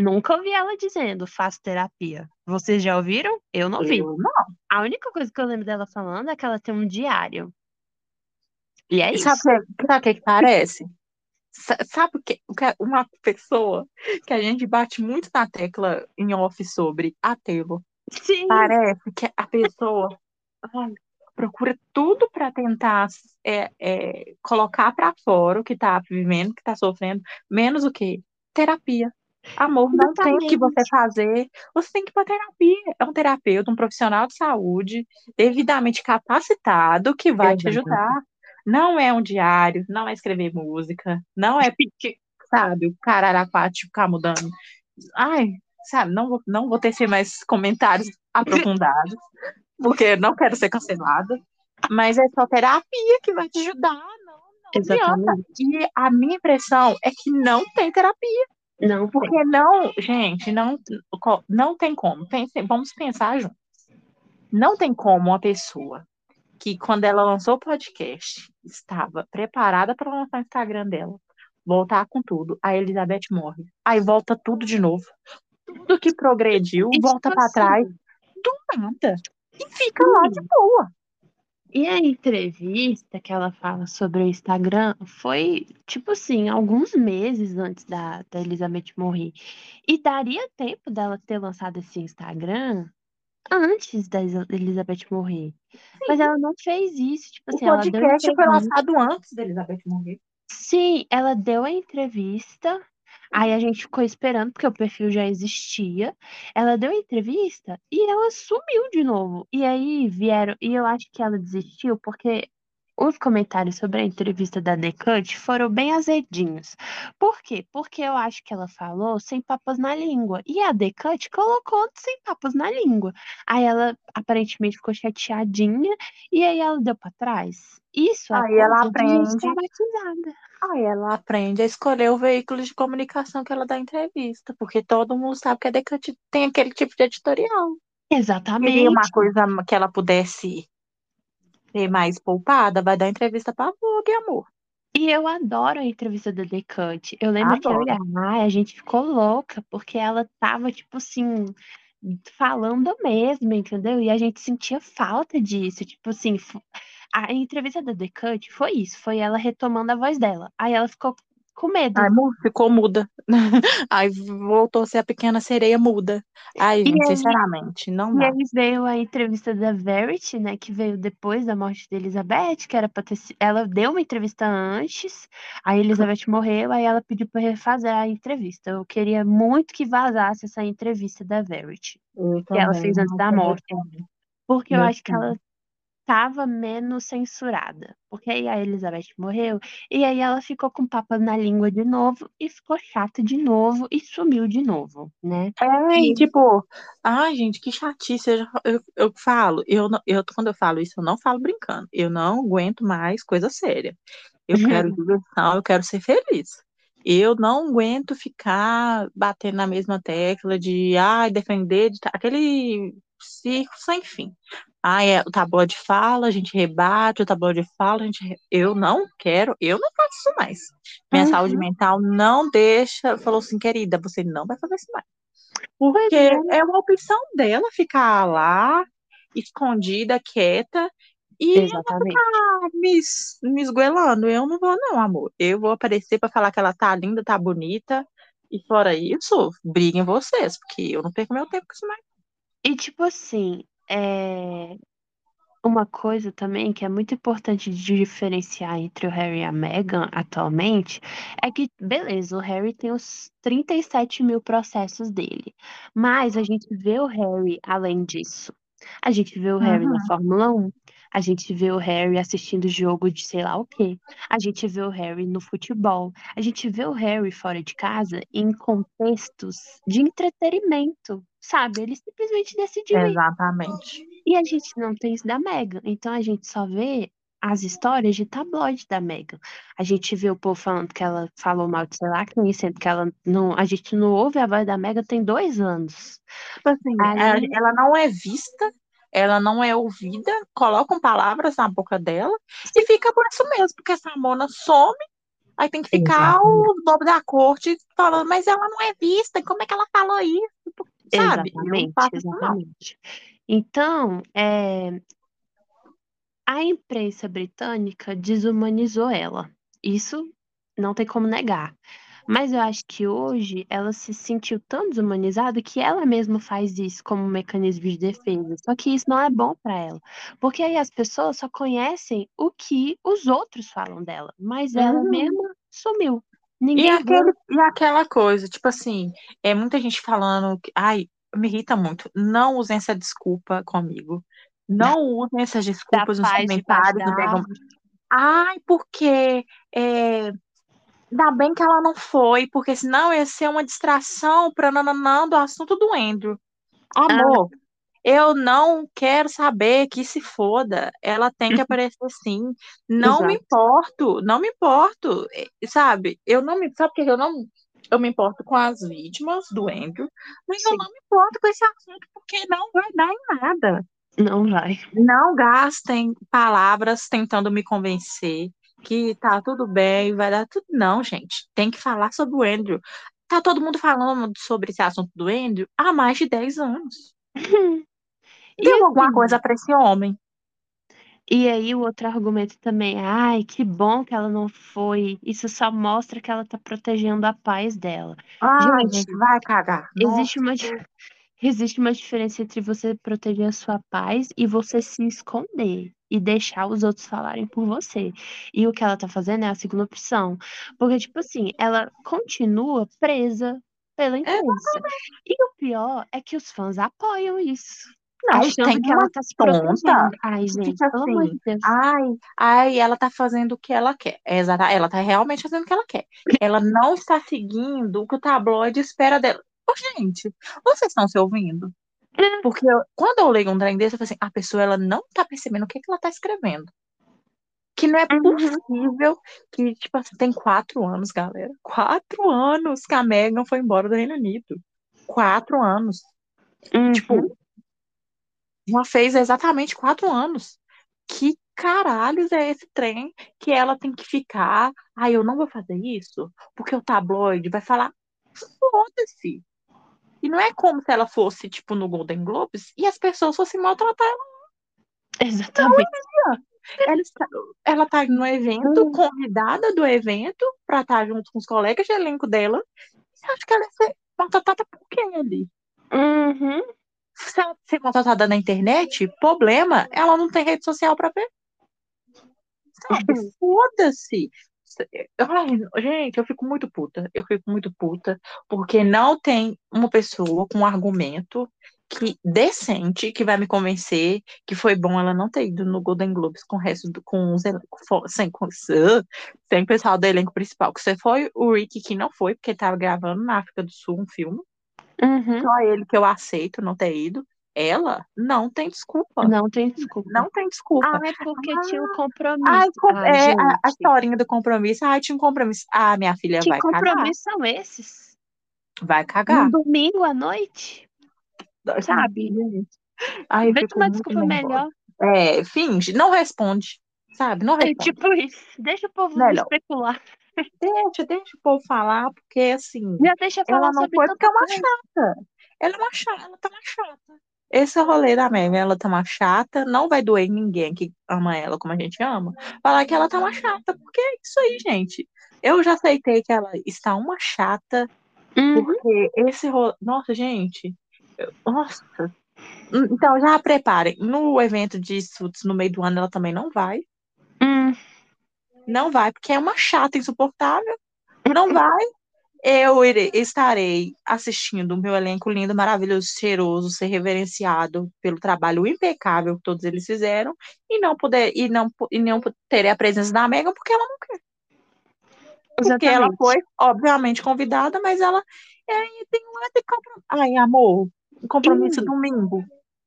Speaker 4: nunca ouvi ela dizendo, faço terapia. Vocês já ouviram? Eu não vi.
Speaker 5: Eu não.
Speaker 4: A única coisa que eu lembro dela falando é que ela tem um diário. E é
Speaker 5: E
Speaker 4: isso.
Speaker 5: sabe o que, que que parece? Sa- Sabe o que, que é uma pessoa que a gente bate muito na tecla em off sobre a Taylor?
Speaker 4: Sim,
Speaker 5: Parece que a pessoa ai, procura tudo para tentar é, é, colocar para fora o que tá vivendo, o que tá sofrendo, menos o quê? Terapia. Amor, não tem o que você fazer. Você tem que ir para terapia. É um terapeuta, um profissional de saúde, devidamente capacitado, que vai te
Speaker 4: Exatamente.
Speaker 5: ajudar. Não é um diário, não é escrever música, não é, sabe, o cararaquate ficar mudando. Ai, sabe, não vou, não vou tecer mais comentários aprofundados, porque não quero ser cancelada. Mas é só terapia que vai te ajudar, não, não adianta.
Speaker 4: Exatamente.
Speaker 5: E a minha impressão é que não tem terapia.
Speaker 4: Não.
Speaker 5: Porque não, gente, não, não tem como. Pense- vamos pensar juntos. Não tem como uma pessoa que, quando ela lançou o podcast, estava preparada para lançar o Instagram dela, voltar com tudo. A Elizabeth morre. Aí volta tudo de novo. Tudo que progrediu,
Speaker 4: E,
Speaker 5: volta
Speaker 4: tipo
Speaker 5: para
Speaker 4: assim,
Speaker 5: trás, do nada. E fica lá de boa.
Speaker 4: E a entrevista que ela fala sobre o Instagram foi, tipo assim, alguns meses antes da, da Elizabeth morrer. E daria tempo dela ter lançado esse Instagram antes da Elizabeth morrer. Mas ela não fez isso. Tipo
Speaker 5: O
Speaker 4: assim, ela deu
Speaker 5: podcast foi lançado antes da Elizabeth morrer.
Speaker 4: Sim, ela deu a entrevista. Aí a gente ficou esperando, porque o perfil já existia. Ela deu entrevista e ela sumiu de novo. E aí vieram. E eu acho que ela desistiu porque os comentários sobre a entrevista da Cut foram bem azedinhos. Por quê? Porque eu acho que ela falou sem papas na língua. E a Cut colocou sem papas na língua. Aí ela aparentemente ficou chateadinha. E aí ela deu pra trás. Isso é
Speaker 5: Aí ela
Speaker 4: de gente
Speaker 5: aprende. Aí ela aprende a escolher o veículo de comunicação que ela dá entrevista, porque todo mundo sabe que a Decante tem aquele tipo de editorial. Queria uma
Speaker 4: Exatamente.
Speaker 5: coisa que ela pudesse ser mais poupada, vai dar entrevista pra Vogue, amor.
Speaker 4: E eu adoro a entrevista da Decante. Eu lembro que eu e
Speaker 5: Adoro.
Speaker 4: a a gente ficou louca, porque ela tava, tipo assim, falando mesmo, entendeu? E a gente sentia falta disso. Tipo assim, a entrevista da Decante foi isso, foi ela retomando a voz dela. Aí ela ficou com medo.
Speaker 5: Ficou muda. Aí voltou a ser a pequena sereia muda. Gente,
Speaker 4: aí,
Speaker 5: sinceramente, não
Speaker 4: e
Speaker 5: dá.
Speaker 4: aí veio a entrevista da Verity, né, que veio depois da morte da Elizabeth, que era pra ter ela deu uma entrevista antes, a Elizabeth morreu, aí ela pediu pra refazer a entrevista. Eu queria muito que vazasse essa entrevista da Verity,
Speaker 5: Eu
Speaker 4: que ela
Speaker 5: também,
Speaker 4: fez antes da morte, porque eu
Speaker 5: Meu
Speaker 4: acho que ela
Speaker 5: sonho.
Speaker 4: tava menos censurada, porque aí a Elizabeth morreu, e aí ela ficou com papas na língua de novo, e ficou chata de novo, e sumiu de novo, né?
Speaker 5: É, e tipo, ai, gente, que chatice. Eu, eu, eu falo, eu, eu, quando eu falo isso, eu não falo brincando. Eu não aguento mais coisa séria. Eu quero diversão, eu quero ser feliz. Eu não aguento ficar batendo na mesma tecla de, ai, defender, de, aquele circo sem fim. Ai, é, o tabloide fala, a gente rebate, o tabloide fala, a gente. re- Eu não quero, eu não faço isso mais. Minha saúde
Speaker 4: Uhum.
Speaker 5: mental não deixa. Falou assim, querida, você não vai fazer isso mais. Porque
Speaker 4: é,
Speaker 5: é uma opção dela ficar lá, escondida, quieta, e
Speaker 4: exatamente.
Speaker 5: ficar me, me esgoelando. Eu não vou, não, amor. Eu vou aparecer pra falar que ela tá linda, tá bonita, E fora isso, briguem vocês, porque eu não perco meu tempo com isso mais.
Speaker 4: E tipo assim, é... uma coisa também que é muito importante de diferenciar entre o Harry e a Meghan atualmente é que, beleza, o Harry tem os 37 mil processos dele, mas a gente vê o Harry além disso. A gente vê o Harry na
Speaker 5: Uhum.
Speaker 4: Fórmula 1, a gente vê o Harry assistindo jogo de sei lá o quê, a gente vê o Harry no futebol, a gente vê o Harry fora de casa em contextos de entretenimento, sabe? Ele simplesmente decidiu ir.
Speaker 5: Exatamente.
Speaker 4: E a gente não tem isso da Meghan, então a gente só vê as histórias de tabloide da Meghan. A gente vê o povo falando que ela falou mal de sei lá quem, sendo que ela não. A gente não ouve a voz da Meghan tem dois anos.
Speaker 5: Tipo assim, ela não é vista, ela não é ouvida, colocam palavras na boca dela e fica por isso mesmo, porque essa mona some, aí tem que ficar o dono da corte falando, mas ela não é vista, como é que ela falou isso? Sabe?
Speaker 4: Exatamente, exatamente. Então, é, a imprensa britânica desumanizou ela. Isso não tem como negar. Mas eu acho que hoje ela se sentiu tão desumanizada que ela mesma faz isso como um mecanismo de defesa. Só que isso não é bom para ela. Porque aí as pessoas só conhecem o que os outros falam dela. Mas ela
Speaker 5: Uhum.
Speaker 4: mesma sumiu.
Speaker 5: E,
Speaker 4: Ninguém viu.
Speaker 5: aquele, e aquela coisa, tipo assim, é muita gente falando que, ai, me irrita muito. Não usem essa desculpa comigo. Não usem essas
Speaker 4: Da
Speaker 5: desculpas nos comentários
Speaker 4: da
Speaker 5: Meghan.
Speaker 4: árvore.
Speaker 5: Ai, porque é, ainda bem que ela não foi, porque senão ia ser uma distração para nananã do assunto do Andrew. Amor, eu não quero saber que se foda. Ela tem que aparecer sim. Não me
Speaker 4: Exato.
Speaker 5: importo, não me importo, eh, sabe? Eu não me, sabe por que eu não eu me importo com as vítimas do Andrew, mas eu
Speaker 4: Sim.
Speaker 5: não me importo com esse assunto porque não vai dar em nada.
Speaker 4: Não vai.
Speaker 5: Não gastem palavras tentando me convencer que tá tudo bem, vai dar tudo. Não, gente. Tem que falar sobre o Andrew. Tá todo mundo falando sobre esse assunto do Andrew há mais de 10 anos.
Speaker 4: E
Speaker 5: Deu alguma
Speaker 4: assim,
Speaker 5: coisa pra esse homem.
Speaker 4: E aí o outro argumento também, é, ai, que bom que ela não foi. Isso só mostra que ela tá protegendo a paz dela.
Speaker 5: Ai,
Speaker 4: Gente,
Speaker 5: gente, vai cagar.
Speaker 4: Existe uma,
Speaker 5: Nossa.
Speaker 4: existe uma diferença entre você proteger a sua paz e você se esconder e deixar os outros falarem por você. E o que ela tá fazendo é a segunda opção. Porque, tipo assim, ela continua presa pela imprensa. E o pior é que os fãs apoiam isso.
Speaker 5: Não,
Speaker 4: achando
Speaker 5: tem
Speaker 4: que ela tá se
Speaker 5: tonta.
Speaker 4: Ai, gente,
Speaker 5: fica
Speaker 4: pelo amor
Speaker 5: assim,
Speaker 4: de Deus.
Speaker 5: ai, ai, ela tá fazendo o que ela quer. É exata, ela tá realmente fazendo o que ela quer. Ela não está seguindo o que o tabloide espera dela. Ô, gente, vocês estão se ouvindo?
Speaker 4: É.
Speaker 5: Porque eu- quando eu leio um trem desse, eu falo assim, a pessoa ela não tá percebendo o que que ela tá escrevendo. Que não é
Speaker 4: Uhum.
Speaker 5: possível que, tipo assim, tem quatro anos, galera. Quatro anos que a Meghan foi embora do Reino Unido. Quatro anos.
Speaker 4: Uhum.
Speaker 5: Tipo, já fez exatamente quatro anos. Que caralhos é esse trem que ela tem que ficar? Ah, eu não vou fazer isso porque o tabloide vai falar. Foda-se. E não é como se ela fosse, tipo, no Golden Globes e as pessoas fossem maltratar ela.
Speaker 4: Exatamente.
Speaker 5: Ela está, ela tá no evento, convidada do evento, pra estar junto com os colegas de elenco dela. Você acha que ela ia ser maltratada por quem ali?
Speaker 4: Uhum.
Speaker 5: Se ela ser maltratada na internet, problema, ela não tem rede social pra ver. Sabe? Foda-se. Ai, gente, eu fico muito puta. Eu fico muito puta porque não tem uma pessoa com um argumento que decente que vai me convencer que foi bom ela não ter ido no Golden Globes com o resto do, com os sem, com, sem o pessoal do elenco principal. Que você foi o Rick que não foi, porque ele tava gravando na África do Sul um filme.
Speaker 4: Uhum.
Speaker 5: Só ele que eu aceito não ter ido. Ela não tem desculpa.
Speaker 4: Não tem desculpa.
Speaker 5: Não tem desculpa.
Speaker 4: Ah, é porque tinha um
Speaker 5: Ai,
Speaker 4: compromisso.
Speaker 5: com-
Speaker 4: Ai,
Speaker 5: é, a, a historinha do compromisso. Ai, tinha um compromisso. Ah, minha filha
Speaker 4: Que
Speaker 5: vai cagar.
Speaker 4: compromissos são esses?
Speaker 5: Vai cagar.
Speaker 4: domingo à noite? Sabe?
Speaker 5: Ai,
Speaker 4: Vê
Speaker 5: fico
Speaker 4: uma desculpa melhor.
Speaker 5: É, finge, não responde. Sabe? Não
Speaker 4: É
Speaker 5: responde.
Speaker 4: tipo isso. Deixa o povo
Speaker 5: Melhor.
Speaker 4: especular.
Speaker 5: Deixa, deixa o povo falar, porque assim,
Speaker 4: Já deixa falar
Speaker 5: ela não
Speaker 4: sobre
Speaker 5: foi porque é uma
Speaker 4: coisa.
Speaker 5: chata. Ela é uma chata, ela tá uma chata. Esse é rolê da Megan, ela tá uma chata, não vai doer ninguém que ama ela como a gente ama, falar que ela tá uma chata, porque é isso aí, gente. Eu já aceitei que ela está uma chata
Speaker 4: Uhum.
Speaker 5: Porque esse ro... Nossa, gente. Nossa. Então, já preparem. No evento de Suits no meio do ano, ela também não vai.
Speaker 4: Hum,
Speaker 5: Não vai, porque é uma chata insuportável. Não vai. Eu irei- estarei assistindo o meu elenco lindo, maravilhoso, cheiroso, ser reverenciado pelo trabalho impecável que todos eles fizeram e não poder e não e não terei a presença da Megan porque ela não quer. Porque ela foi, obviamente, convidada, mas ela é, tem um tem compro- Ai, amor, um compromisso
Speaker 4: Ih.
Speaker 5: domingo.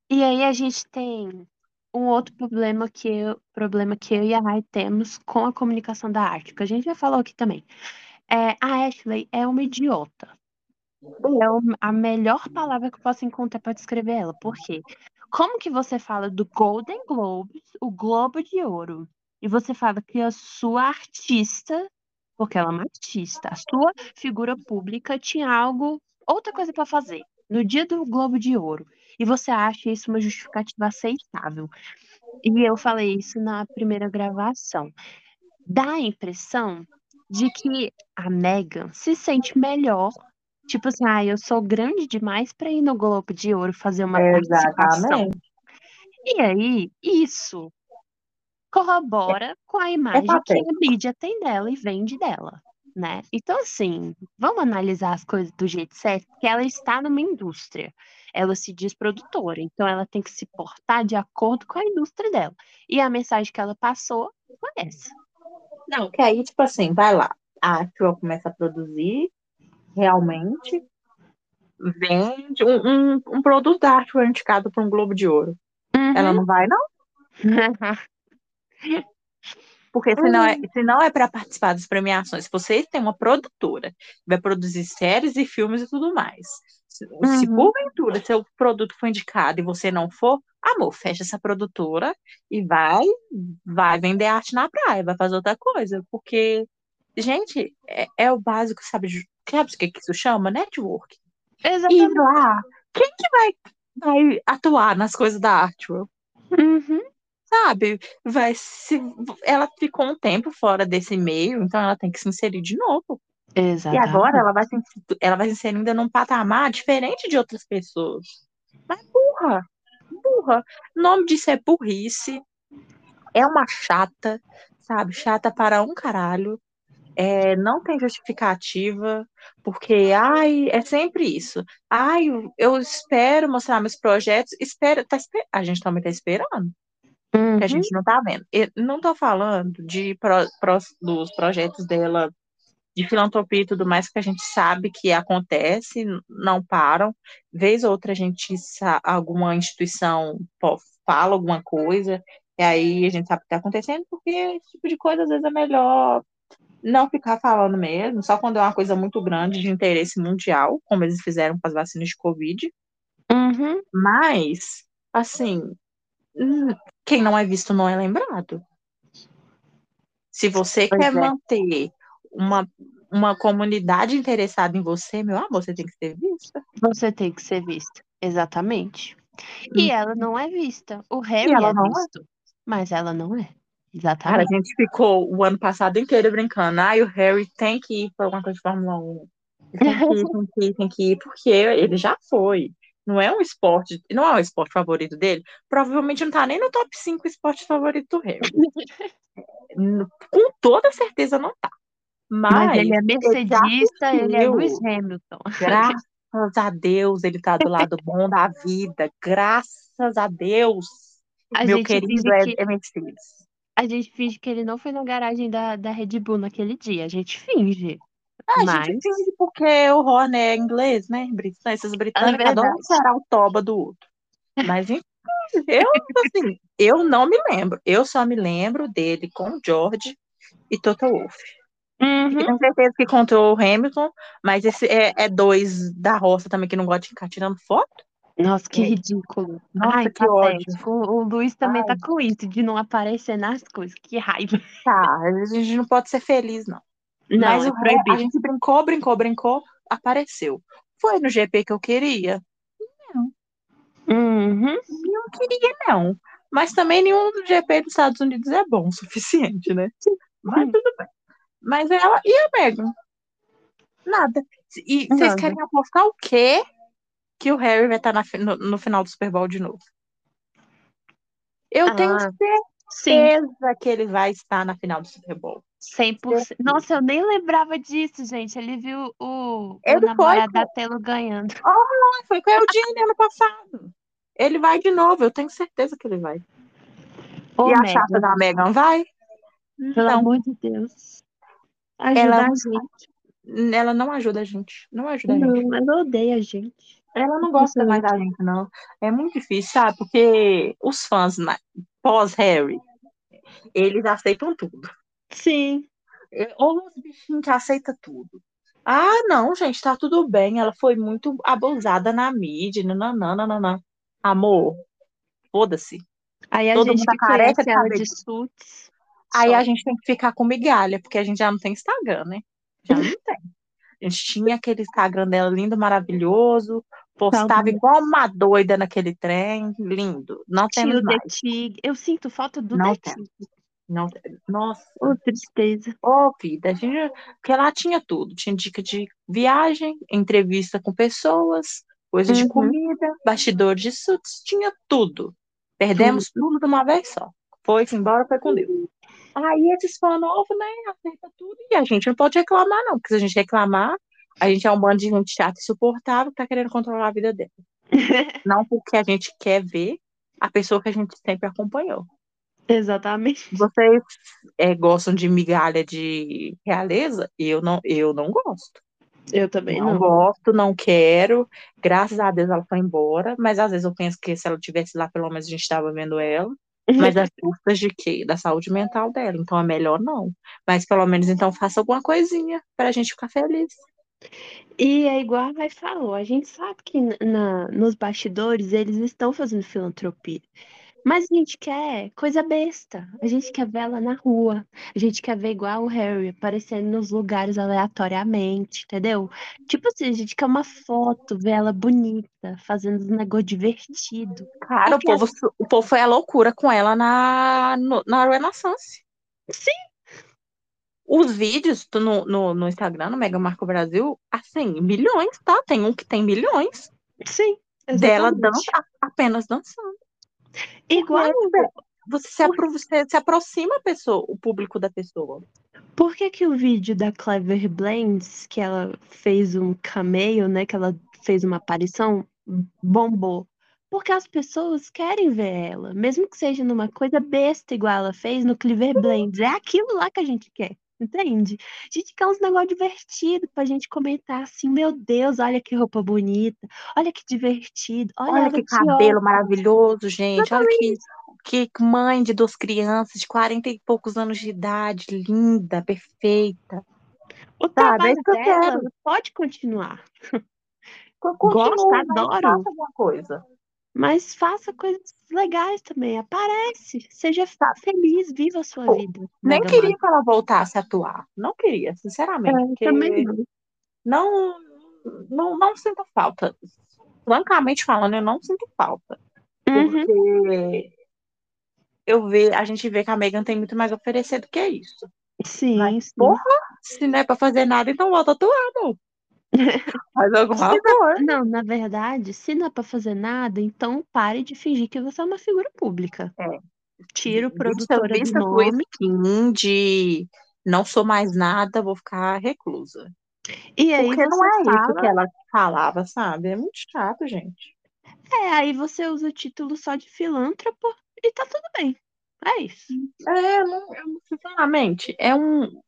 Speaker 4: E aí a gente tem um outro problema que eu, problema que eu e a Rai temos com a comunicação da arte, que a gente já falou aqui também. É, a Ashley é uma idiota. É um- a melhor palavra que eu posso encontrar para descrever ela. Por quê? Como que você fala do Golden Globes, o Globo de Ouro, e você fala que a sua artista, porque ela é uma artista, a sua figura pública tinha algo, outra coisa para fazer no dia do Globo de Ouro, e você acha isso uma justificativa aceitável? E eu falei isso na primeira gravação. Dá a impressão de que a Megan se sente melhor. Tipo assim, ah, eu sou grande demais para ir no Globo de Ouro fazer uma participação.
Speaker 5: Exatamente.
Speaker 4: E aí, isso corrobora com a imagem que a mídia tem dela e vende dela, né? Então, assim, vamos analisar as coisas do jeito certo, porque ela está numa indústria. Ela se diz produtora, então ela tem que se portar de acordo com a indústria dela. E a mensagem que ela passou foi essa.
Speaker 5: Não, que aí, tipo assim, vai lá. A Arthur começa a produzir, realmente, vende um, um, um produto da Arthur indicado para um Globo de Ouro. Ela
Speaker 4: Uhum.
Speaker 5: não vai, não? Porque se não é, se não é para participar das premiações, se você tem uma produtora, vai produzir séries e filmes e tudo mais. Se, se
Speaker 4: Uhum.
Speaker 5: porventura seu produto for indicado e você não for, amor, fecha essa produtora e vai, vai vender arte na praia, vai fazer outra coisa. Porque, gente, é, é o básico, sabe? Sabe o que que isso chama? Network. E
Speaker 4: Exatamente.
Speaker 5: lá, quem que vai, vai atuar nas coisas da Artwell?
Speaker 4: Uhum.
Speaker 5: sabe? Vai se ela ficou um tempo fora desse meio, então ela tem que se inserir de novo. E
Speaker 4: Exatamente.
Speaker 5: agora ela vai se ela vai se inserir ainda num patamar diferente de outras pessoas. Mas burra, burra. O nome disso é burrice. É uma chata, sabe? Chata para um caralho. É, não tem justificativa, porque ai, é sempre isso. Ai, eu- espero mostrar meus projetos, espera, tá, a gente também tá esperando que a
Speaker 4: Uhum.
Speaker 5: gente não tá vendo. Eu não tô falando de pro- pros- dos projetos dela de filantropia e tudo mais que a gente sabe que acontece, não param. Vez ou outra a gente alguma instituição fala alguma coisa, e aí a gente sabe o que tá acontecendo, porque esse tipo de coisa às vezes é melhor não ficar falando mesmo, só quando é uma coisa muito grande de interesse mundial, como eles fizeram com as vacinas de Covid.
Speaker 4: Uhum.
Speaker 5: Mas, assim, hum, quem não é visto não é lembrado. Se você
Speaker 4: Pois
Speaker 5: quer
Speaker 4: é.
Speaker 5: manter uma, uma comunidade interessada em você, meu amor, você tem que ser vista.
Speaker 4: Você tem que ser vista. Exatamente. E ela não é vista. O Harry
Speaker 5: ela
Speaker 4: é
Speaker 5: não é.
Speaker 4: visto, mas ela não é.
Speaker 5: Cara, a
Speaker 4: Exatamente.
Speaker 5: gente ficou o ano passado inteiro brincando. Ai, o Harry tem que ir para alguma coisa de Fórmula 1. Ele Tem que ir, tem que ir, tem que ir, porque ele já foi. Não é um esporte, não é o esporte favorito dele. Provavelmente não tá nem no top 5 esporte favorito do Harry. Com toda certeza não tá.
Speaker 4: Mas
Speaker 5: Mas
Speaker 4: ele é
Speaker 5: já
Speaker 4: mercedista, ele é. Lewis Hamilton.
Speaker 5: Graças a Deus, ele tá do lado bom da vida. Graças a Deus.
Speaker 4: A
Speaker 5: Meu querido é,
Speaker 4: que
Speaker 5: é Mercedes.
Speaker 4: a gente finge que ele não foi na garagem da, da Red Bull naquele dia. A gente finge.
Speaker 5: Ah, a
Speaker 4: Mas
Speaker 5: gente finge porque o Horner é inglês, né? Britânicos, esses
Speaker 4: é
Speaker 5: britânicos adoram
Speaker 4: verdade.
Speaker 5: será o toba do outro. Mas enfim, eu, assim, eu não me lembro. Eu só me lembro dele com o George e Toto Wolff.
Speaker 4: Uhum.
Speaker 5: tenho certeza que contou o Hamilton, mas esse é, é dois da roça também que não gosta de ficar tirando foto.
Speaker 4: Nossa, que
Speaker 5: É.
Speaker 4: ridículo.
Speaker 5: Nossa,
Speaker 4: Ai,
Speaker 5: que ódio.
Speaker 4: patético. O o Luiz também tá
Speaker 5: Ai.
Speaker 4: com isso, de não aparecer nas coisas. Que raiva.
Speaker 5: Tá, a gente não pode ser feliz, não.
Speaker 4: Não,
Speaker 5: Mas
Speaker 4: é
Speaker 5: o Ham- a
Speaker 4: proibido.
Speaker 5: gente brincou, brincou, brincou, apareceu. Foi no GP que eu queria?
Speaker 4: Uhum.
Speaker 5: Não queria, não. Mas também nenhum GP dos Estados Unidos é bom o suficiente, né? Mas tudo bem. Mas ela e a Megan? Nada. E vocês
Speaker 4: Nada.
Speaker 5: querem apostar o quê? Que o Harry vai estar na no, no final do Super Bowl de novo. Eu tenho
Speaker 4: Ah, sim,
Speaker 5: certeza que ele vai estar na final do Super Bowl.
Speaker 4: 100%. Nossa, eu nem lembrava disso, gente. Ele viu o, o
Speaker 5: Ele foi,
Speaker 4: namorado da Telo ganhando.
Speaker 5: Foi com o Eugene ano passado. Ele vai de novo, eu tenho certeza que ele vai.
Speaker 4: Ô,
Speaker 5: e a
Speaker 4: Megan,
Speaker 5: chata da Megan vai?
Speaker 4: pelo
Speaker 5: Não,
Speaker 4: amor de Deus. Ajuda
Speaker 5: ela,
Speaker 4: a gente.
Speaker 5: ela não ajuda a gente. Não ajuda a gente.
Speaker 4: Não, ela odeia a gente.
Speaker 5: Ela não gosta mais da gente, não. É muito difícil, sabe? Porque os fãs na- pós-Harry, eles aceitam tudo.
Speaker 4: Sim.
Speaker 5: É, Ou os bichinhos que aceitam tudo. Ah, não, gente, tá tudo bem. Ela foi muito abusada na mídia. Nananã. Amor, foda-se.
Speaker 4: Aí a
Speaker 5: Todo
Speaker 4: gente
Speaker 5: mundo tá careca de
Speaker 4: ela de suits.
Speaker 5: Aí
Speaker 4: só.
Speaker 5: a gente tem que ficar com migalha, porque a gente já não tem Instagram, né? Já não tem. A gente tinha aquele Instagram dela lindo, maravilhoso, postava igual uma doida naquele trem, lindo. Não
Speaker 4: Tinha
Speaker 5: temos mais.
Speaker 4: Tig. Eu sinto falta do
Speaker 5: Não
Speaker 4: The
Speaker 5: temos.
Speaker 4: Tig.
Speaker 5: Não tem. Nossa,
Speaker 4: Ô, tristeza.
Speaker 5: ô vida, a gente, porque lá tinha tudo. Tinha dica de viagem, entrevista com pessoas, coisa de
Speaker 4: Uhum.
Speaker 5: comida, bastidores de suits, tinha tudo. Perdemos tudo de uma vez só. Foi-se embora, foi com Deus. Aí esses fãs novos, né, acerta tudo. E a gente não pode reclamar, não, porque se a gente reclamar, a gente é um bando de gente chata e insuportável que tá querendo controlar a vida dela. Não porque a gente quer ver a pessoa que a gente sempre acompanhou.
Speaker 4: Exatamente.
Speaker 5: Vocês é, gostam de migalha de realeza? Eu não, eu não gosto.
Speaker 4: Eu também
Speaker 5: Não
Speaker 4: não.
Speaker 5: gosto, não quero. Graças a Deus ela foi embora. Mas às vezes eu penso que se ela tivesse lá, pelo menos a gente estava vendo ela. Mas às custas de quê? Da saúde mental dela. Então é melhor não. Mas pelo menos então faça alguma coisinha pra gente ficar feliz.
Speaker 4: E é igual a Vai falou, a gente sabe que na, nos bastidores eles estão fazendo filantropia. Mas a gente quer coisa besta. A gente quer ver ela na rua. A gente quer ver igual o Harry aparecendo nos lugares aleatoriamente, entendeu? Tipo assim, a gente quer uma foto, ver ela bonita, fazendo um negócio divertido.
Speaker 5: Cara, o
Speaker 4: Porque
Speaker 5: povo, o povo foi a loucura com ela na, no- na Renaissance.
Speaker 4: Sim.
Speaker 5: Os vídeos no, no, no Instagram, no Mega Marco Brasil, assim, milhões, tá? Tem um que tem milhões
Speaker 4: Sim,
Speaker 5: dela
Speaker 4: exatamente.
Speaker 5: dança, apenas dançando.
Speaker 4: Igual
Speaker 5: você se, apro- você se aproxima a pessoa, o público da pessoa.
Speaker 4: Por que que o vídeo da Clever Blends, que ela fez um cameo, né, que ela fez uma aparição, bombou? Porque as pessoas querem ver ela, mesmo que seja numa coisa besta igual ela fez no Clever Blends. É aquilo lá que a gente quer, entende? A gente quer uns negócios divertidos pra gente comentar assim, meu Deus, olha que roupa bonita, olha que divertido, olha,
Speaker 5: Olha que cabelo
Speaker 4: óculos.
Speaker 5: maravilhoso, gente. Olha que, que mãe de duas crianças de 40 e poucos anos de idade, linda, perfeita.
Speaker 4: O
Speaker 5: Sabe? É
Speaker 4: trabalho dela
Speaker 5: quero.
Speaker 4: pode continuar.
Speaker 5: Co-
Speaker 4: Gosto, adoro.
Speaker 5: faça alguma coisa.
Speaker 4: Mas faça coisas legais também. Aparece. Seja
Speaker 5: Sabe?
Speaker 4: feliz, viva a sua
Speaker 5: Pô,
Speaker 4: vida.
Speaker 5: Nem
Speaker 4: Mega
Speaker 5: queria que ela voltasse a atuar. Não queria, sinceramente.
Speaker 4: É, também não.
Speaker 5: não, não, não sinto falta. Francamente falando, eu não sinto falta.
Speaker 4: Uhum.
Speaker 5: Porque eu ve, a gente vê que a Megan tem muito mais a oferecer do que isso.
Speaker 4: Sim,
Speaker 5: Mas,
Speaker 4: sim.
Speaker 5: porra, se não é pra fazer nada, então volta a atuar, não. Faz alguma
Speaker 4: Se
Speaker 5: coisa.
Speaker 4: Não, na verdade, se não é pra fazer nada, então pare de fingir que você é uma figura pública.
Speaker 5: É.
Speaker 4: Tira o
Speaker 5: Vista,
Speaker 4: produtora do
Speaker 5: vista sua
Speaker 4: nome.
Speaker 5: skin de não sou mais nada, vou ficar reclusa.
Speaker 4: E aí
Speaker 5: Porque não é isso
Speaker 4: fala.
Speaker 5: que ela falava, sabe? É muito chato, gente.
Speaker 4: É, aí você usa o título só de filântropo e tá tudo bem. É isso.
Speaker 5: É, não, eu, sinceramente, é um,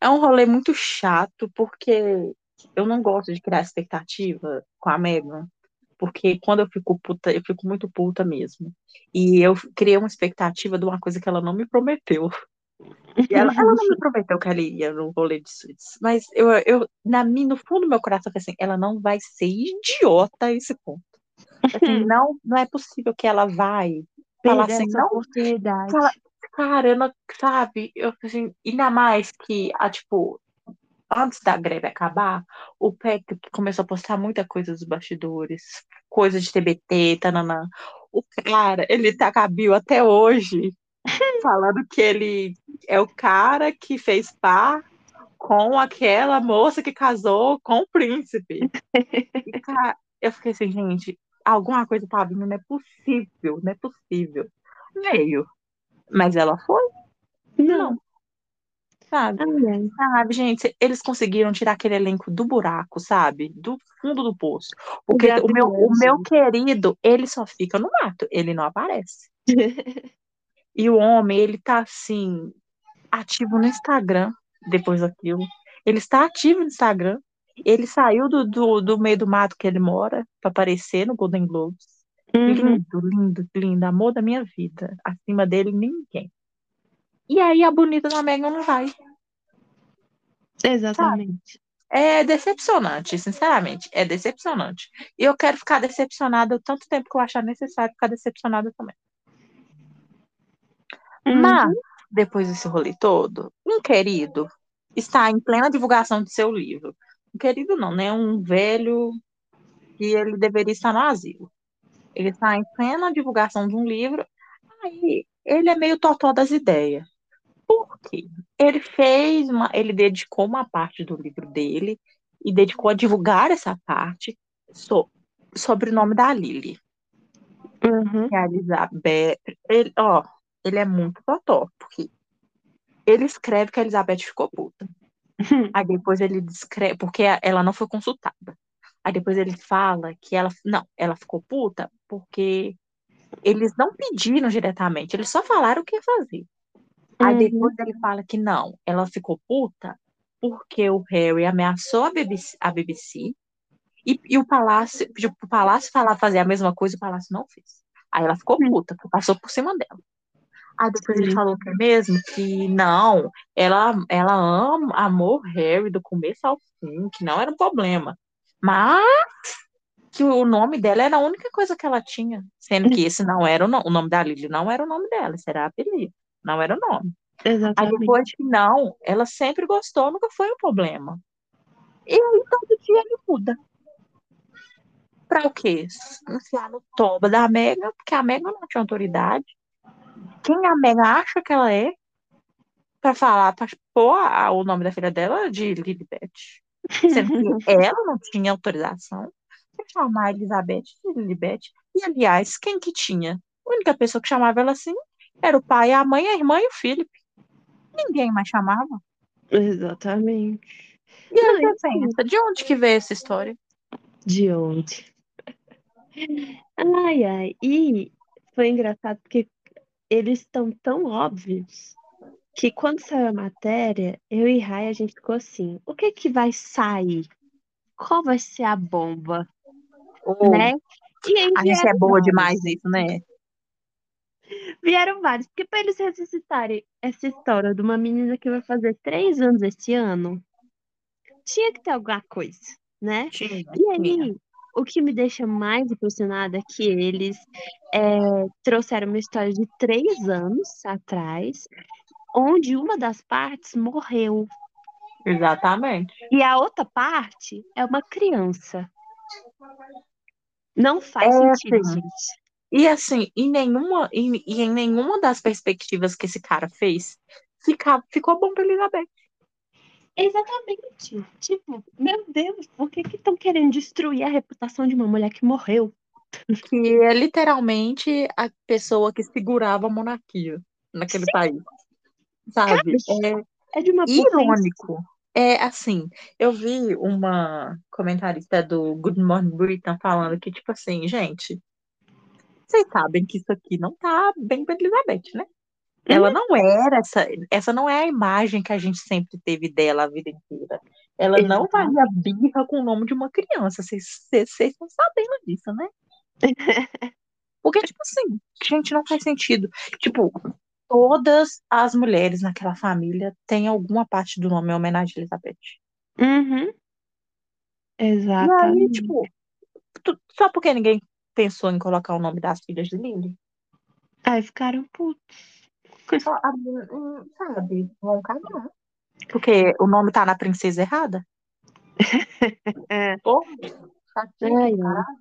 Speaker 5: é um rolê muito chato, porque eu não gosto de criar expectativa com a Megan, porque quando eu fico puta, eu fico muito puta mesmo. E eu criei uma expectativa de uma coisa que ela não me prometeu. Ela, ela não me prometeu que ela ia no rolê de suítes, mas eu, eu na mim, no fundo do meu coração, eu falei assim, ela não vai ser idiota a esse ponto. Assim, não, não é possível que ela vai falar
Speaker 4: Perder
Speaker 5: assim, não
Speaker 4: oportunidade.
Speaker 5: Fala- Cara, eu não, sabe, eu assim, ainda mais que, a, tipo, antes da greve acabar, o Patrick começou a postar muita coisa dos bastidores, coisa de TBT, tananã. O cara, ele tá bio até hoje, falando que ele é o cara que fez par com aquela moça que casou com o príncipe. E, cara, eu fiquei assim, gente, alguma coisa tá vindo, não é possível, não é possível. Veio. Mas ela foi?
Speaker 4: Não.
Speaker 5: Sabe?
Speaker 4: Ai.
Speaker 5: Sabe, gente, eles conseguiram tirar aquele elenco do buraco, sabe? Do fundo do poço. Porque o meu, o meu querido, ele só fica no mato, ele não aparece. E o homem, ele tá assim, ativo no Instagram depois daquilo. Ele está ativo no Instagram. Ele saiu do, do, do meio do mato que ele mora para aparecer no Golden Globes.
Speaker 4: Uhum,
Speaker 5: Lindo, lindo, lindo. Amor da minha vida. Acima dele, ninguém. E aí a bonita da Megan não vai.
Speaker 4: exatamente.
Speaker 5: É decepcionante, sinceramente. É decepcionante. E eu quero ficar decepcionada o tanto tempo que eu achar necessário ficar decepcionada também.
Speaker 4: Uhum.
Speaker 5: Mas, depois desse rolê todo, um querido está em plena divulgação de seu livro. Um querido não, né? Um velho que ele deveria estar no asilo. Ele está em plena divulgação de um livro. Aí, ele é meio totó das ideias. Por quê? Ele fez uma, ele dedicou uma parte do livro dele e dedicou a divulgar essa parte so- sobre o nome da Lily,
Speaker 4: Uhum.
Speaker 5: que é a Elizabeth. Ele, ó, ele é muito totó, porque ele escreve que a Elizabeth ficou puta. Aí depois ele descreve, porque ela não foi consultada. Aí depois ele fala que ela, não, ela ficou puta porque eles não pediram diretamente, eles só falaram o que ia fazer. Aí
Speaker 4: Uhum.
Speaker 5: depois ele fala que não, ela ficou puta porque o Harry ameaçou a BBC, a BBC e, e o Palácio pediu pro Palácio falar fazer a mesma coisa, o Palácio não fez. Aí ela ficou
Speaker 4: Hum.
Speaker 5: puta, porque passou por cima dela. Aí depois ele
Speaker 4: Sim.
Speaker 5: falou que é mesmo que não, ela, ela ama, amou o Harry do começo ao fim, que não era um problema. Mas que o nome dela era a única coisa que ela tinha, sendo que esse não era o nome, o nome da Lily não era o nome dela, era apelido, não era o nome. Aí
Speaker 4: Exatamente.
Speaker 5: depois que não, ela sempre gostou, nunca foi um problema. E aí todo dia ele muda. Pra o quê? Enfiar no toba da Mega, porque a Mega não tinha autoridade. Quem a Mega acha que ela é? Pra falar, pra pôr o nome da filha dela de Lilibet. Sendo que ela não tinha autorização pra chamar a Elizabeth de Lilibet. E, aliás, quem que tinha? A única pessoa que chamava ela assim era o pai, a mãe, a irmã e o Felipe. Ninguém mais chamava.
Speaker 4: Exatamente.
Speaker 5: E aí você pensa, de onde que veio essa história?
Speaker 4: De onde? Ai, ai. E foi engraçado porque eles estão tão óbvios que quando saiu a matéria, eu e Rai, a gente ficou assim: o que que vai sair? Qual vai ser a bomba?
Speaker 5: Ou
Speaker 4: Né? E aí
Speaker 5: a gente é boa demais nisso, né?
Speaker 4: Vieram vários. Porque para eles ressuscitarem essa história de uma menina que vai fazer três anos esse ano, tinha que ter alguma coisa, né?
Speaker 5: Tinha,
Speaker 4: E aí, o que me deixa mais impressionada é que eles é, trouxeram uma história de três anos atrás, onde uma das partes morreu
Speaker 5: Exatamente.
Speaker 4: e a outra parte é uma criança. Não faz
Speaker 5: É,
Speaker 4: sentido,
Speaker 5: assim,
Speaker 4: gente.
Speaker 5: E assim, em nenhuma, em, e em nenhuma das perspectivas que esse cara fez, fica, ficou bom pra Elizabeth.
Speaker 4: Exatamente. Tipo, meu Deus, por que que estão querendo destruir a reputação de uma mulher que morreu?
Speaker 5: Que é literalmente a pessoa que segurava a monarquia naquele país. Sabe? É
Speaker 4: É de uma potência.
Speaker 5: irônico. É assim, eu vi uma comentarista do Good Morning Britain falando que, tipo assim, gente, vocês sabem que isso aqui não tá bem pra Elizabeth, né? Ela não era essa, essa não é a imagem que a gente sempre teve dela a vida inteira. Ela não
Speaker 4: Exato.
Speaker 5: valia birra com o nome de uma criança. Vocês estão sabendo disso, né? Porque, tipo assim, gente, não faz sentido. Tipo, todas as mulheres naquela família têm alguma parte do nome em homenagem a Elizabeth.
Speaker 4: Uhum.
Speaker 5: E aí, tipo, só porque ninguém pensou em colocar o nome das filhas de Lily,
Speaker 4: Aí ficaram putos.
Speaker 5: só, a- hum, sabe, vão cagar. Porque o nome tá na princesa errada.
Speaker 4: É. Ai.
Speaker 5: caralho.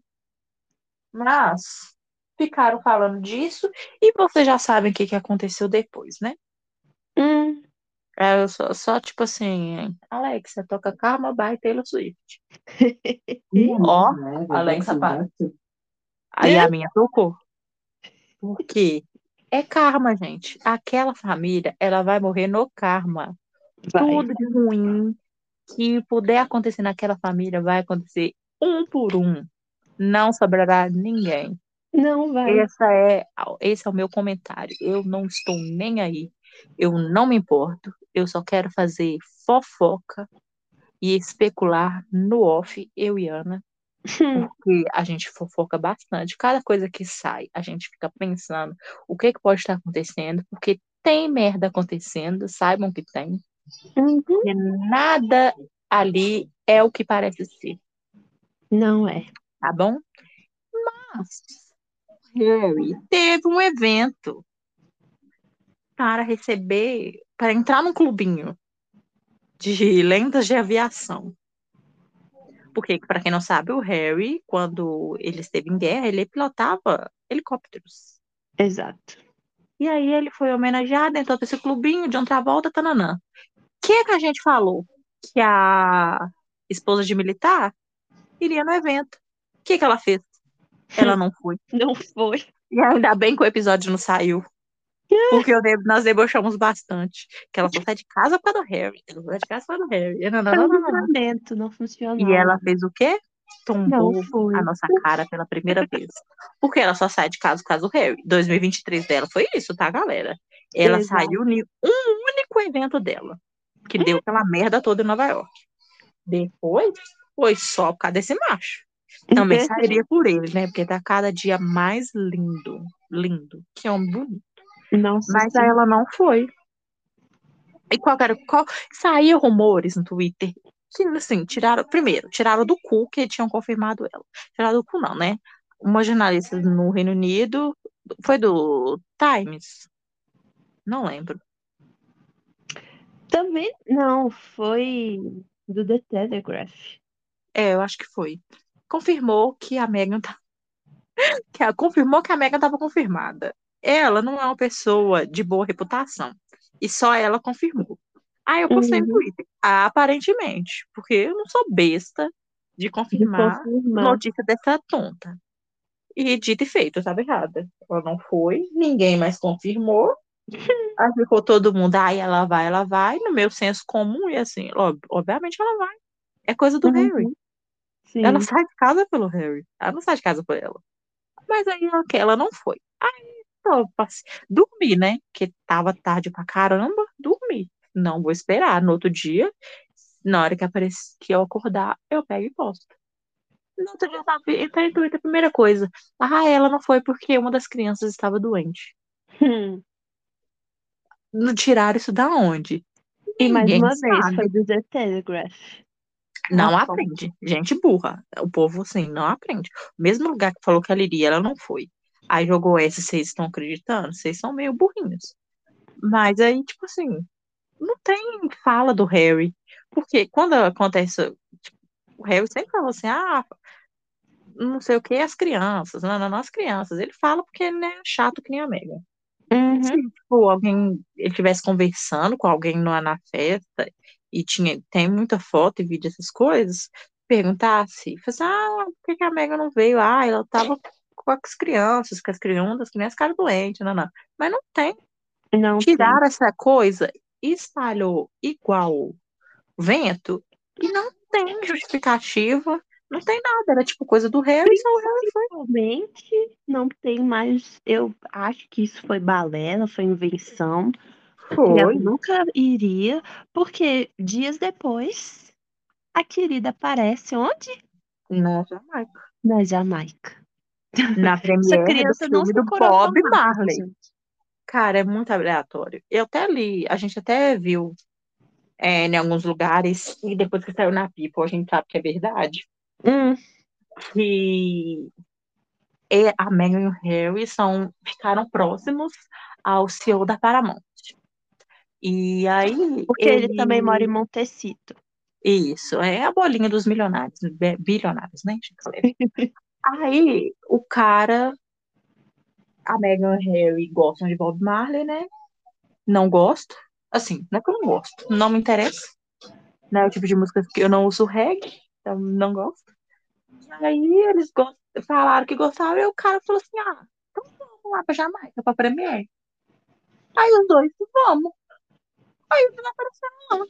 Speaker 5: Mas ficaram falando disso e vocês já sabem o que, que aconteceu depois, né?
Speaker 4: Hum,
Speaker 5: É, só, só tipo assim, Alexa, toca Karma by Taylor Swift. Ó, Alexa, para. Aí a minha tocou. Por quê? É karma, gente. Aquela família, ela vai morrer no karma.
Speaker 4: Vai.
Speaker 5: Tudo de ruim que puder acontecer naquela família vai acontecer um por um. Não sobrará ninguém.
Speaker 4: Não vai.
Speaker 5: Essa é, esse é o meu comentário. Eu não estou nem aí. Eu não me importo. Eu só quero fazer fofoca e especular no off, eu e Ana, porque a gente fofoca bastante. Cada coisa que sai, a gente fica pensando o que que pode estar acontecendo, porque tem merda acontecendo, saibam que tem.
Speaker 4: Uhum.
Speaker 5: E nada ali é o que parece ser,
Speaker 4: Não é.
Speaker 5: tá bom? Mas Harry teve um evento para receber, para entrar num clubinho de lendas de aviação. Porque, para quem não sabe, o Harry, quando ele esteve em guerra, ele pilotava helicópteros.
Speaker 4: Exato.
Speaker 5: E aí ele foi homenageado, entrou para esse clubinho de outra volta, tananã. O que que a gente falou? Que a esposa de militar iria no evento. O que que ela fez? Ela não foi.
Speaker 4: Não foi.
Speaker 5: E ainda bem que o episódio não saiu. Porque eu nós debochamos bastante. Que ela só sai de casa causa do Harry. Ela só sai de casa causa do Harry. Não, não, não, não, não.
Speaker 4: não funcionou.
Speaker 5: E ela fez o quê? Tombou a nossa cara pela primeira vez. Porque ela só sai de casa por causa do Harry. 2023 dela foi isso, tá, galera? Ela
Speaker 4: Exato.
Speaker 5: saiu em um único evento dela. Que deu aquela merda toda em Nova York. Depois, foi só por causa desse macho. Também sairia por ele, né? Porque tá cada dia mais lindo. Lindo. Que homem bonito.
Speaker 4: Nossa,
Speaker 5: Mas
Speaker 4: sim.
Speaker 5: ela não foi. E qual era? Qual... Saíam rumores no Twitter que, assim, tiraram. Primeiro, tiraram do cu que tinham confirmado ela. Tiraram do cu, não, né? Uma jornalista no Reino Unido. Foi do Times? Não lembro.
Speaker 4: Também não, foi do The Telegraph.
Speaker 5: É, eu acho que foi. Confirmou que a Megan tá. Que ela confirmou que a Megan estava confirmada. Ela não é uma pessoa de boa reputação. E só ela confirmou. Aí eu postei no
Speaker 4: Uhum.
Speaker 5: Twitter. Aparentemente. Porque eu não sou besta de
Speaker 4: De
Speaker 5: confirmar
Speaker 4: confirmar.
Speaker 5: notícia dessa tonta. E dito e feito, eu estava errada. Ela não foi, ninguém mais confirmou. Aí ficou todo mundo, ai, ela vai, ela vai. No meu senso comum, e assim, ob- obviamente ela vai. É coisa do
Speaker 4: Uhum.
Speaker 5: Harry.
Speaker 4: Sim.
Speaker 5: Ela sai de casa pelo Harry. Ela não sai de casa por ela. Mas aí ela não foi. Aí, eu passe- dormi, né? Porque tava tarde pra caramba. Dormi. Não vou esperar. No outro dia, na hora que aparecer, que eu acordar, eu pego e posto. No outro dia, tava, entrei no Twitter, a primeira coisa. Ah, ela não foi porque uma das crianças estava doente.
Speaker 4: Hum.
Speaker 5: Tiraram isso da onde?
Speaker 4: E mais
Speaker 5: Ninguém
Speaker 4: uma vez,
Speaker 5: sabe.
Speaker 4: foi do The Telegraph.
Speaker 5: Não aprende. Gente burra. O povo, assim, não aprende. O mesmo lugar que falou que ela iria, ela não foi. Aí jogou essa, vocês estão acreditando? Vocês são meio burrinhos. Mas aí, tipo assim, não tem fala do Harry. Porque quando acontece. tipo, o Harry sempre falou assim, ah, não sei o que, as crianças. Não, não, não, as crianças. Ele fala porque ele é chato que nem a Megan.
Speaker 4: Uhum.
Speaker 5: Se tipo, alguém ele estivesse conversando com alguém na, na festa e tinha, tem muita foto e vídeo essas coisas, perguntasse, falasse, ah, por que que a Megan não veio? Ah, ela tava com as crianças, com as crianças, das crianças ficaram doentes, não, não. Mas não tem.
Speaker 4: Não tem.
Speaker 5: Tiraram essa coisa espalhou igual vento e não tem justificativa, não tem nada. Era tipo coisa do Harry, só o foi.
Speaker 4: Realmente não tem mais. Eu acho que isso foi balela, foi invenção. que Ela nunca iria, porque dias depois a querida aparece onde?
Speaker 5: Na Jamaica.
Speaker 4: Na Jamaica.
Speaker 5: Na
Speaker 4: Essa
Speaker 5: premiere do
Speaker 4: criança não
Speaker 5: filme do
Speaker 4: se curou
Speaker 5: Bob Marley.
Speaker 4: gente.
Speaker 5: Cara, é muito aleatório. Eu até li, a gente até viu é, em alguns lugares, e depois que saiu na People, a gente sabe que é verdade,
Speaker 4: Hum,
Speaker 5: que é- a Meghan e o Harry são, ficaram próximos ao CEO da Paramount. E aí,
Speaker 4: porque ele também mora em Montecito.
Speaker 5: Isso, é a bolinha dos milionários, bi- bilionários, né? Aí, o cara, a Meghan Harry gostam de Bob Marley, né? Não gosto. Assim, não é que eu não gosto, não me interessa. Não é o tipo de música que eu não uso reggae, então não gosto. Aí eles falaram que gostavam e o cara falou assim: ah, então vamos lá pra Jamaica, pra Premiere. Aí os dois, vamos. Aí eles apareceram lá,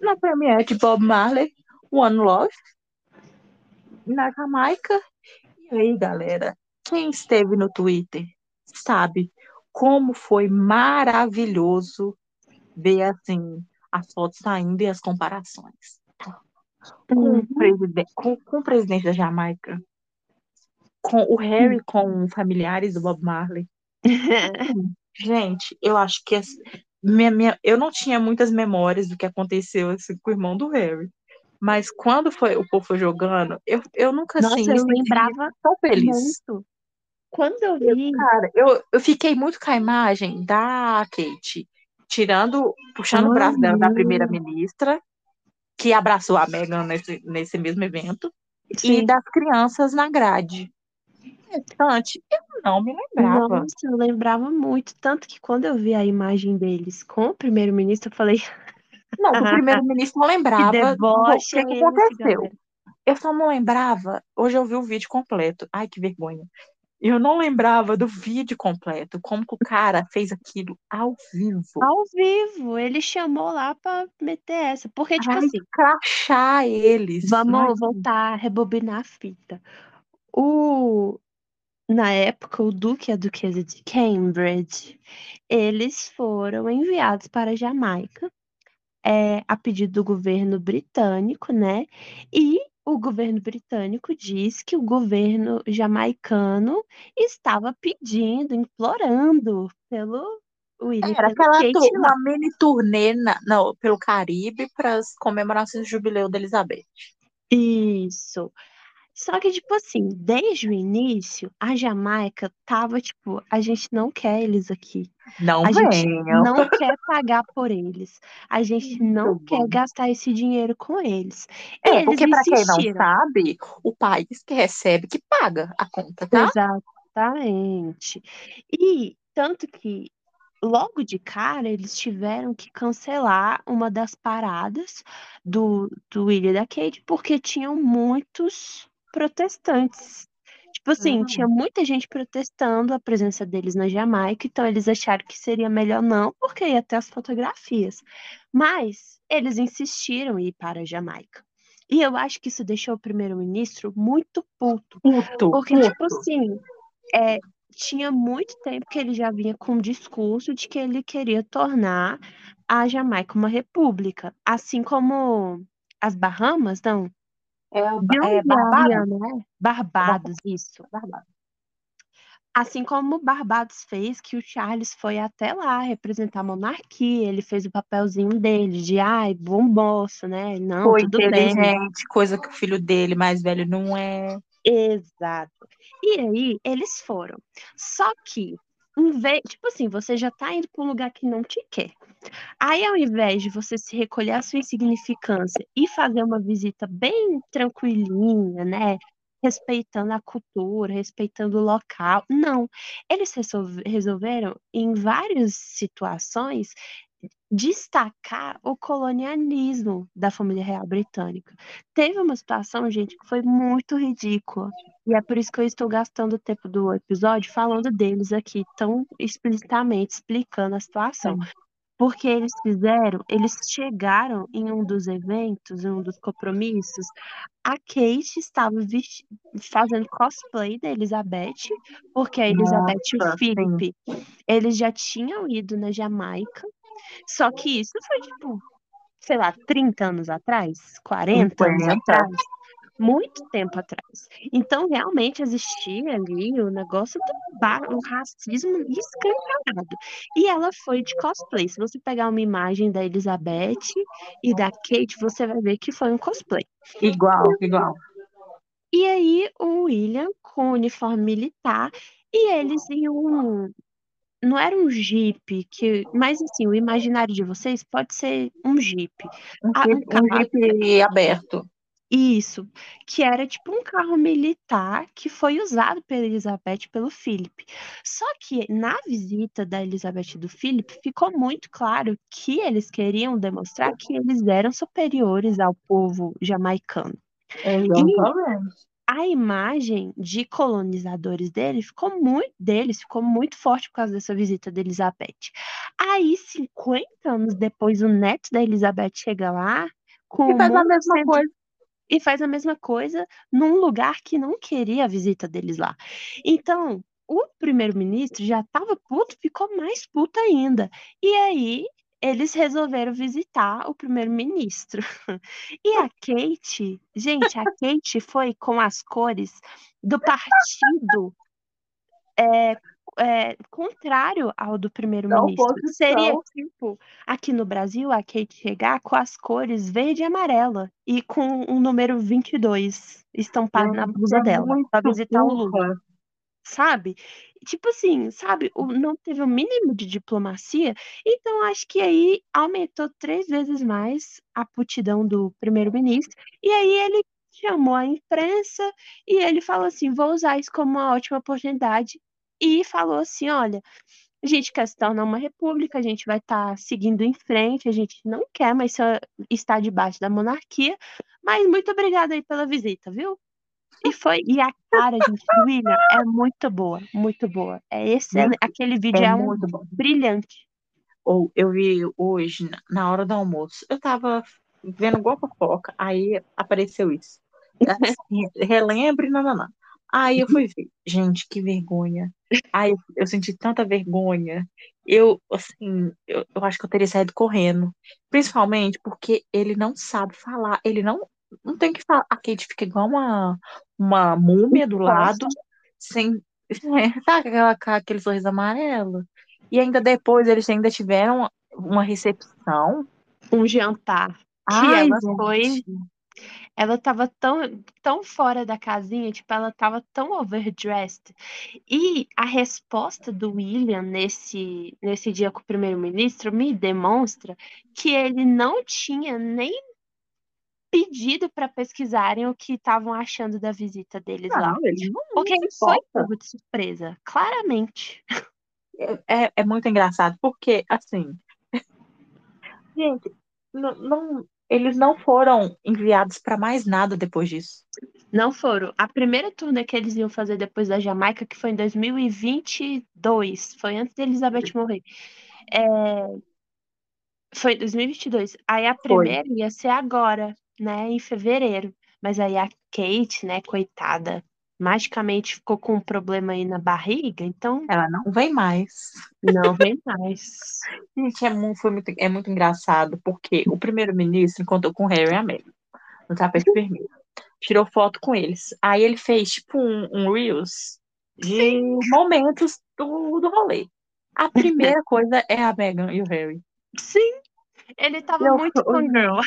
Speaker 5: na Premiere de Bob Marley, One Love, na Jamaica. E aí, galera, quem esteve no Twitter sabe como foi maravilhoso ver assim as fotos saindo e as comparações com,
Speaker 4: Uhum.
Speaker 5: o preside- com- com o presidente da Jamaica, com o Harry com familiares do Bob Marley. Gente, eu acho que minha, minha, eu não tinha muitas memórias do que aconteceu assim, com o irmão do Harry. Mas quando foi, o povo jogando, eu, eu nunca
Speaker 4: Nossa,
Speaker 5: assim, me
Speaker 4: eu lembrava
Speaker 5: tão feliz.
Speaker 4: muito. Quando eu vi,
Speaker 5: Cara, eu, eu fiquei muito com a imagem da Kate tirando, puxando o braço dela da
Speaker 4: Uhum.
Speaker 5: primeira-ministra, que abraçou a Meghan nesse, nesse mesmo evento, e
Speaker 4: sim,
Speaker 5: das crianças na grade. Restante, eu não me lembrava.
Speaker 4: nossa, eu lembrava muito. Tanto que quando eu vi a imagem deles com o primeiro-ministro, eu falei,
Speaker 5: Não, do primeiro-ministro não
Speaker 4: que
Speaker 5: lembrava do
Speaker 4: deboche
Speaker 5: que, que aconteceu. Eu só não lembrava. Hoje eu vi o vídeo completo. Ai, que vergonha. Eu não lembrava do vídeo completo. Como que o cara fez aquilo ao vivo.
Speaker 4: Ao vivo, ele chamou lá pra meter essa. Porque, tipo
Speaker 5: Ai,
Speaker 4: assim,
Speaker 5: crachar eles.
Speaker 4: Vamos voltar a rebobinar a fita. O, na época, o Duque e a Duquesa de Cambridge, eles foram enviados para a Jamaica, é, a pedido do governo britânico, né? E o governo britânico diz que o governo jamaicano estava pedindo, implorando pelo William e
Speaker 5: Era aquela
Speaker 4: Kate
Speaker 5: tu-
Speaker 4: lá.
Speaker 5: uma mini turnê na- não, pelo Caribe para as comemorações do jubileu da Elizabeth.
Speaker 4: Isso. Só que, tipo assim, desde o início, a Jamaica tava, tipo, a gente não quer eles aqui.
Speaker 5: Não
Speaker 4: A gente
Speaker 5: venham.
Speaker 4: não quer pagar por eles. A gente não
Speaker 5: Muito
Speaker 4: quer
Speaker 5: bom.
Speaker 4: gastar esse dinheiro com eles.
Speaker 5: É,
Speaker 4: eles
Speaker 5: porque para quem não sabe, o país que recebe que paga a conta, tá?
Speaker 4: Exatamente. E tanto que logo de cara eles tiveram que cancelar uma das paradas do, do William e da Kate porque tinham muitos protestantes. Tipo assim, tinha muita gente protestando a presença deles na Jamaica, então eles acharam que seria melhor não, porque ia ter as fotografias. Mas eles insistiram em ir para a Jamaica. E eu acho que isso deixou o primeiro-ministro muito puto.
Speaker 5: Puto,
Speaker 4: Porque, tipo
Speaker 5: puto.
Speaker 4: assim, é, tinha muito tempo que ele já vinha com o discurso de que ele queria tornar a Jamaica uma república. Assim como as Bahamas, não.
Speaker 5: É, é Barbados?
Speaker 4: Né? Barbados, isso.
Speaker 5: Barbados.
Speaker 4: Assim como Barbados fez, que o Charles foi até lá representar a monarquia, ele fez o papelzinho dele, de ai, bom moço, né? Não,
Speaker 5: Foi
Speaker 4: tudo bem.
Speaker 5: coisa que o filho dele mais velho não é.
Speaker 4: Exato. E aí, eles foram. Só que, em vez, tipo assim, você já tá indo para um lugar que não te quer. Aí, ao invés de você se recolher a sua insignificância e fazer uma visita bem tranquilinha, né? Respeitando a cultura, respeitando o local. Não. Eles resolve- resolveram, em várias situações, destacar o colonialismo da família real britânica. Teve uma situação, gente, que foi muito ridícula. E é por isso que eu estou gastando o tempo do episódio falando deles aqui, tão explicitamente explicando a situação. Porque eles fizeram, eles chegaram em um dos eventos, em um dos compromissos, a Kate estava fazendo cosplay da Elizabeth, porque a Elizabeth e
Speaker 5: Nossa,
Speaker 4: o Philip, eles já tinham ido na Jamaica, só que isso foi tipo, sei lá, 30 anos atrás, 40 anos
Speaker 5: 50.
Speaker 4: atrás, muito tempo atrás. Então, realmente existia ali o negócio do o racismo escancarado. E ela foi de cosplay. Se você pegar uma imagem da Elizabeth e da Kate, você vai ver que foi um cosplay.
Speaker 5: Igual, igual.
Speaker 4: E aí, o William com o uniforme militar e eles em um. Não era um jeep, que, mas assim, o imaginário de vocês pode ser um jeep.
Speaker 5: Um
Speaker 4: Ah, um
Speaker 5: jeep, um jeep aberto.
Speaker 4: Isso, que era tipo um carro militar que foi usado pela Elizabeth e pelo Philip. Só que na visita da Elizabeth e do Philip ficou muito claro que eles queriam demonstrar que eles eram superiores ao povo jamaicano.
Speaker 5: Exatamente.
Speaker 4: A imagem de colonizadores dele ficou muito, deles ficou muito forte por causa dessa visita da Elizabeth. Aí, 50 anos depois, o neto da Elizabeth chega lá com
Speaker 5: E faz a mesma
Speaker 4: sendo
Speaker 5: coisa.
Speaker 4: e faz a mesma coisa num lugar que não queria a visita deles lá. Então, o primeiro-ministro já estava puto, ficou mais puto ainda. E aí, eles resolveram visitar o primeiro-ministro. E a Kate, gente, a Kate foi com as cores do partido é, é, contrário ao do primeiro-ministro. Seria tipo, aqui no Brasil, a Kate chegar com as cores verde e amarela e com o número 22 estampado na blusa
Speaker 5: é
Speaker 4: dela, pra visitar o Lula. Sabe? Tipo assim, sabe? O- Não teve o mínimo de diplomacia, então acho que aí aumentou três vezes mais a putidão do primeiro-ministro, e aí ele chamou a imprensa e ele falou assim: vou usar isso como uma ótima oportunidade, e falou assim: olha, a gente quer se tornar uma república, a gente vai estar seguindo em frente, a gente não quer mais estar debaixo da monarquia, mas muito obrigada aí pela visita, viu? E foi, e a cara, gente, do William é muito boa, muito boa. É excelente. Aquele vídeo
Speaker 5: É
Speaker 4: é um
Speaker 5: muito bom.
Speaker 4: brilhante.
Speaker 5: Ou eu vi hoje, na- na hora do almoço, eu tava vendo igual fofoca, aí apareceu isso. Assim, relembre, nananã. Aí eu fui ver, gente, que vergonha. Aí eu, eu senti tanta vergonha. Eu, assim, eu, eu acho que eu teria saído correndo. Principalmente porque ele não sabe falar. Ele não, não tem que falar. A Kate fica igual uma, uma múmia do lado, sem, sabe aquela, aquele sorriso amarelo? E ainda depois eles ainda tiveram uma recepção.
Speaker 4: Um jantar que
Speaker 5: Ai,
Speaker 4: ela
Speaker 5: gente.
Speaker 4: foi, ela tava tão, tão fora da casinha, tipo, ela tava tão overdressed. E a resposta do William nesse, nesse dia com o primeiro-ministro me demonstra que ele não tinha nem pedido para pesquisarem o que estavam achando da visita deles lá.
Speaker 5: Não, ele não, não
Speaker 4: Porque ele foi de surpresa, claramente.
Speaker 5: É, é muito engraçado, porque, assim, gente, não, não- eles não foram enviados para mais nada depois disso.
Speaker 4: Não foram. A primeira turnê que eles iam fazer depois da Jamaica, que foi em 2022, foi antes de Elizabeth morrer. É, Foi em 2022. Aí a
Speaker 5: Foi.
Speaker 4: primeira ia ser agora, né, em fevereiro. Mas aí a Kate, né, coitada, magicamente ficou com um problema aí na barriga, então
Speaker 5: Ela não vem mais.
Speaker 4: não vem mais.
Speaker 5: Gente, é muito, foi muito, é muito engraçado, porque o primeiro-ministro encontrou com o Harry e a Meghan no tapete vermelho. Tirou foto com eles. Aí ele fez, tipo, um, um Reels de momentos do, do rolê. A primeira coisa é a Meghan e o Harry.
Speaker 4: Sim, ele tava
Speaker 5: Eu-
Speaker 4: muito fangirl.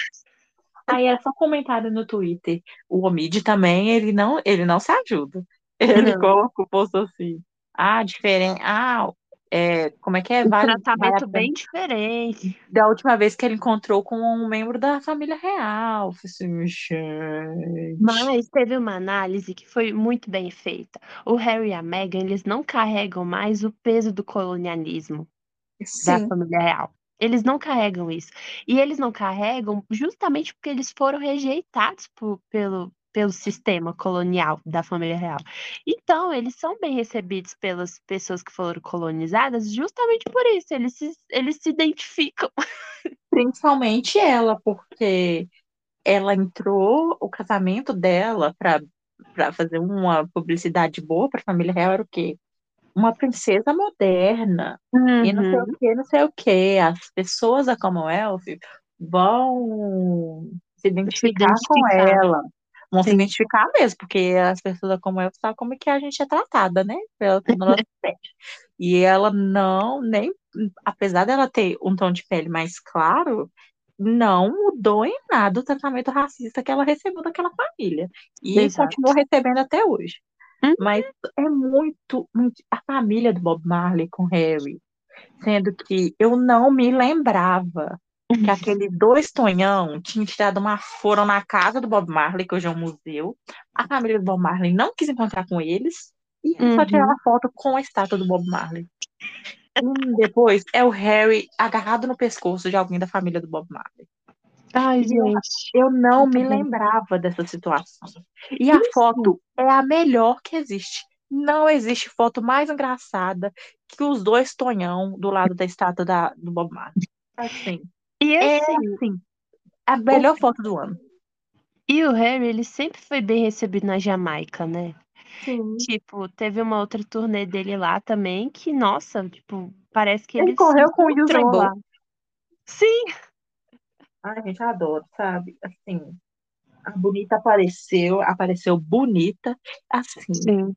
Speaker 5: Aí é só comentário no Twitter. O Omid também, ele não, ele não se ajuda. Ele
Speaker 4: Não.
Speaker 5: colocou, postou assim. Ah, diferente. Ah, é, como é que é?
Speaker 4: Um
Speaker 5: Vale,
Speaker 4: tratamento
Speaker 5: vale a
Speaker 4: bem diferente.
Speaker 5: da última vez que ele encontrou com um membro da família real. Assim, gente.
Speaker 4: Mas teve uma análise que foi muito bem feita. O Harry e a Meghan, eles não carregam mais o peso do colonialismo da
Speaker 5: Sim,
Speaker 4: família real. Eles não carregam isso. E eles não carregam justamente porque eles foram rejeitados por- pelo, pelo sistema colonial da família real. Então, eles são bem recebidos pelas pessoas que foram colonizadas justamente por isso. Eles se, eles se identificam.
Speaker 5: principalmente ela, porque ela entrou, o casamento dela para fazer uma publicidade boa para a família real era o quê? Uma princesa moderna. E não sei
Speaker 4: Uhum.
Speaker 5: o que, não sei o que. As pessoas da Commonwealth vão se identificar com
Speaker 4: identificar.
Speaker 5: ela. Vão se
Speaker 4: Sim.
Speaker 5: identificar mesmo, porque as pessoas da Commonwealth sabem como é que a gente é tratada, né? Pela, pele. E ela não, nem, apesar dela ter um tom de pele mais claro, não mudou em nada o tratamento racista que ela recebeu daquela família. E
Speaker 4: Exato.
Speaker 5: continua recebendo até hoje.
Speaker 4: Uhum.
Speaker 5: Mas é muito, muito. A família do Bob Marley com Harry. Sendo que eu não me lembrava que aqueles dois Tonhão tinham tirado uma. foram na casa do Bob Marley, que hoje é um museu. A família do Bob Marley não quis encontrar com eles. E eles só
Speaker 4: Uhum.
Speaker 5: tiraram foto com a estátua do Bob Marley. E depois é o Harry agarrado no pescoço de alguém da família do Bob Marley.
Speaker 4: Ai,
Speaker 5: eu,
Speaker 4: gente.
Speaker 5: eu não me lembrava dessa situação. E a
Speaker 4: Isso.
Speaker 5: foto é a melhor que existe. Não existe foto mais engraçada que os dois Tonhão do lado da estátua da, do Bob Marley. Assim,
Speaker 4: E
Speaker 5: é
Speaker 4: assim,
Speaker 5: assim, a melhor foto do ano.
Speaker 4: e o Harry, ele sempre foi bem recebido na Jamaica, né?
Speaker 5: Sim.
Speaker 4: Tipo, teve uma outra turnê dele lá também que, nossa, tipo, parece que
Speaker 5: Ele
Speaker 4: ele
Speaker 5: correu com o Usain
Speaker 4: lá. Sim,
Speaker 5: Ai, gente, eu adoro, sabe? Assim, a bonita apareceu, apareceu bonita. Assim,
Speaker 4: sim.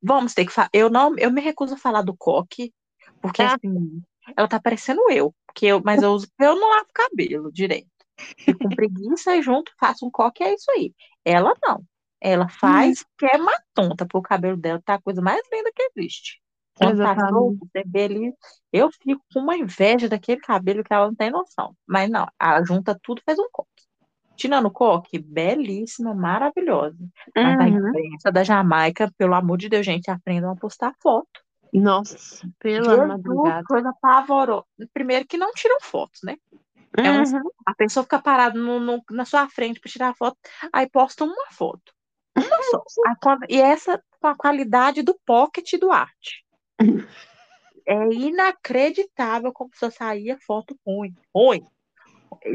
Speaker 5: vamos ter que falar. Eu não, eu me recuso a falar do coque, porque
Speaker 4: Ah.
Speaker 5: assim, ela tá parecendo eu, porque eu, mas eu uso, eu não lavo cabelo direito. Fico com preguiça e junto faço um coque, é isso aí. Ela não. Ela faz que é uma tonta, porque o cabelo dela tá a coisa mais linda que existe. Quando
Speaker 4: Exatamente.
Speaker 5: vê ali, eu fico com uma inveja daquele cabelo que ela não tem noção. Mas não, ela junta tudo, faz um coque. Tirando o coque, belíssima, maravilhosa. Mas a
Speaker 4: Uhum.
Speaker 5: imprensa da Jamaica, pelo amor de Deus, gente, aprendam a postar foto.
Speaker 4: Nossa, pela
Speaker 5: Jesus,
Speaker 4: madrugada.
Speaker 5: coisa pavorosa. Primeiro que não tiram fotos, né? É um-
Speaker 4: Uhum.
Speaker 5: A pessoa fica parada no- no- na sua frente para tirar foto, aí posta uma foto. Uma só. Quando- e essa com a qualidade do pocket do arte. É inacreditável como só saía foto ruim. Ruim.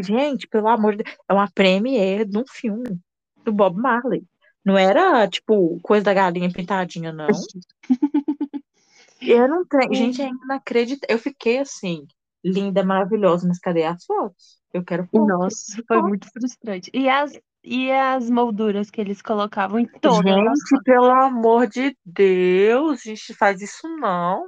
Speaker 5: Gente, pelo amor de Deus, é uma premiere de um filme do Bob Marley. Não era, tipo, coisa da galinha pintadinha, não. Eu não tenho. Gente, é inacreditável. Eu fiquei assim, linda, maravilhosa, mas cadê as fotos? Eu quero fotos.
Speaker 4: Nossa, foi muito frustrante. E as, e as molduras que eles colocavam em todas as
Speaker 5: Gente, pelo amor de Deus, gente, faz isso não.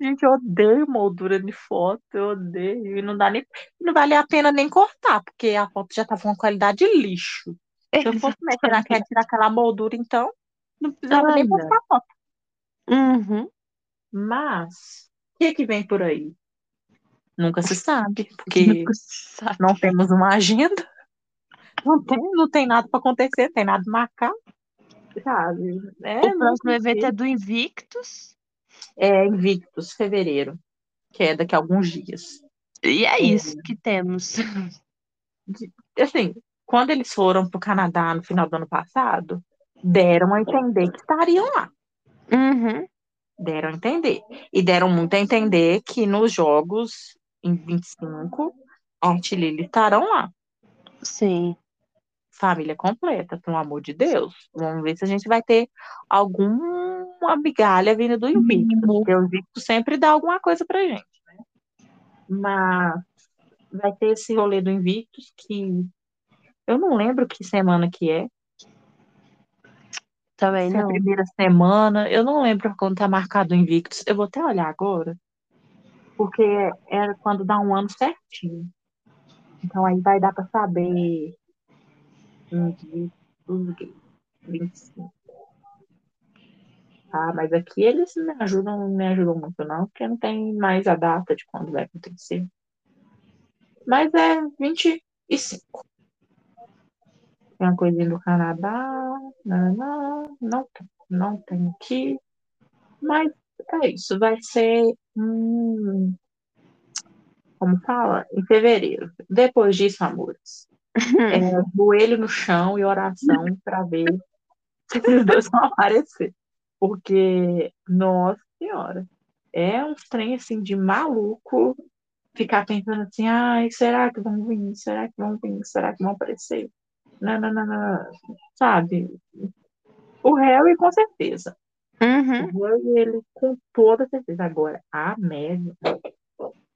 Speaker 5: Gente, eu odeio moldura de foto, eu odeio. E não dá nem, não vale a pena nem cortar, porque a foto já tava com uma qualidade de lixo. Se eu fosse mexer naquela, tirar aquela moldura, então, não precisava nem postar foto.
Speaker 4: Uhum.
Speaker 5: Mas, o que que vem por aí? Nunca se sabe, porque
Speaker 4: Nunca se sabe.
Speaker 5: não temos uma agenda, não tem, não tem nada para acontecer, tem nada marcado, sabe? É
Speaker 4: O próximo evento é do Invictus.
Speaker 5: É Invictus, fevereiro, que é daqui a alguns dias.
Speaker 4: E é isso que temos.
Speaker 5: Assim, quando eles foram para o Canadá no final do ano passado, deram a entender que estariam lá.
Speaker 4: Uhum.
Speaker 5: Deram a entender. E deram muito a entender que nos jogos, em 25, Art e Lily estarão lá.
Speaker 4: Sim.
Speaker 5: Família completa, pelo amor de Deus. Vamos ver se a gente vai ter alguma migalha vindo do Invictus.
Speaker 4: Uhum.
Speaker 5: Porque o Invictus sempre dá alguma coisa pra gente, né? Mas vai ter esse rolê do Invictus que eu não lembro que semana que é.
Speaker 4: Também
Speaker 5: Se é a
Speaker 4: não.
Speaker 5: primeira semana, eu não lembro quando tá marcado o Invictus. Eu vou até olhar agora, porque era quando dá um ano certinho. Então aí vai dar pra saber. Invictus 25. Ah, mas aqui eles me ajudam, não me ajudam muito não, porque não tem mais a data de quando vai acontecer. Mas é 25. Tem uma coisinha do Canadá. Não, não, não tem. Não tem aqui. Mas é isso. Vai ser. hum, como fala? Em fevereiro. Depois disso, amores. É joelho no chão e oração para ver se esses dois vão aparecer. Porque, nossa senhora, é um trem assim de maluco ficar pensando assim, ai, será que vão vir? Será que vão vir? Será que vão aparecer? Não, não, não, não. Sabe? O Harry, com certeza.
Speaker 4: Uhum.
Speaker 5: O Harry, ele com toda certeza. Agora, a Meg,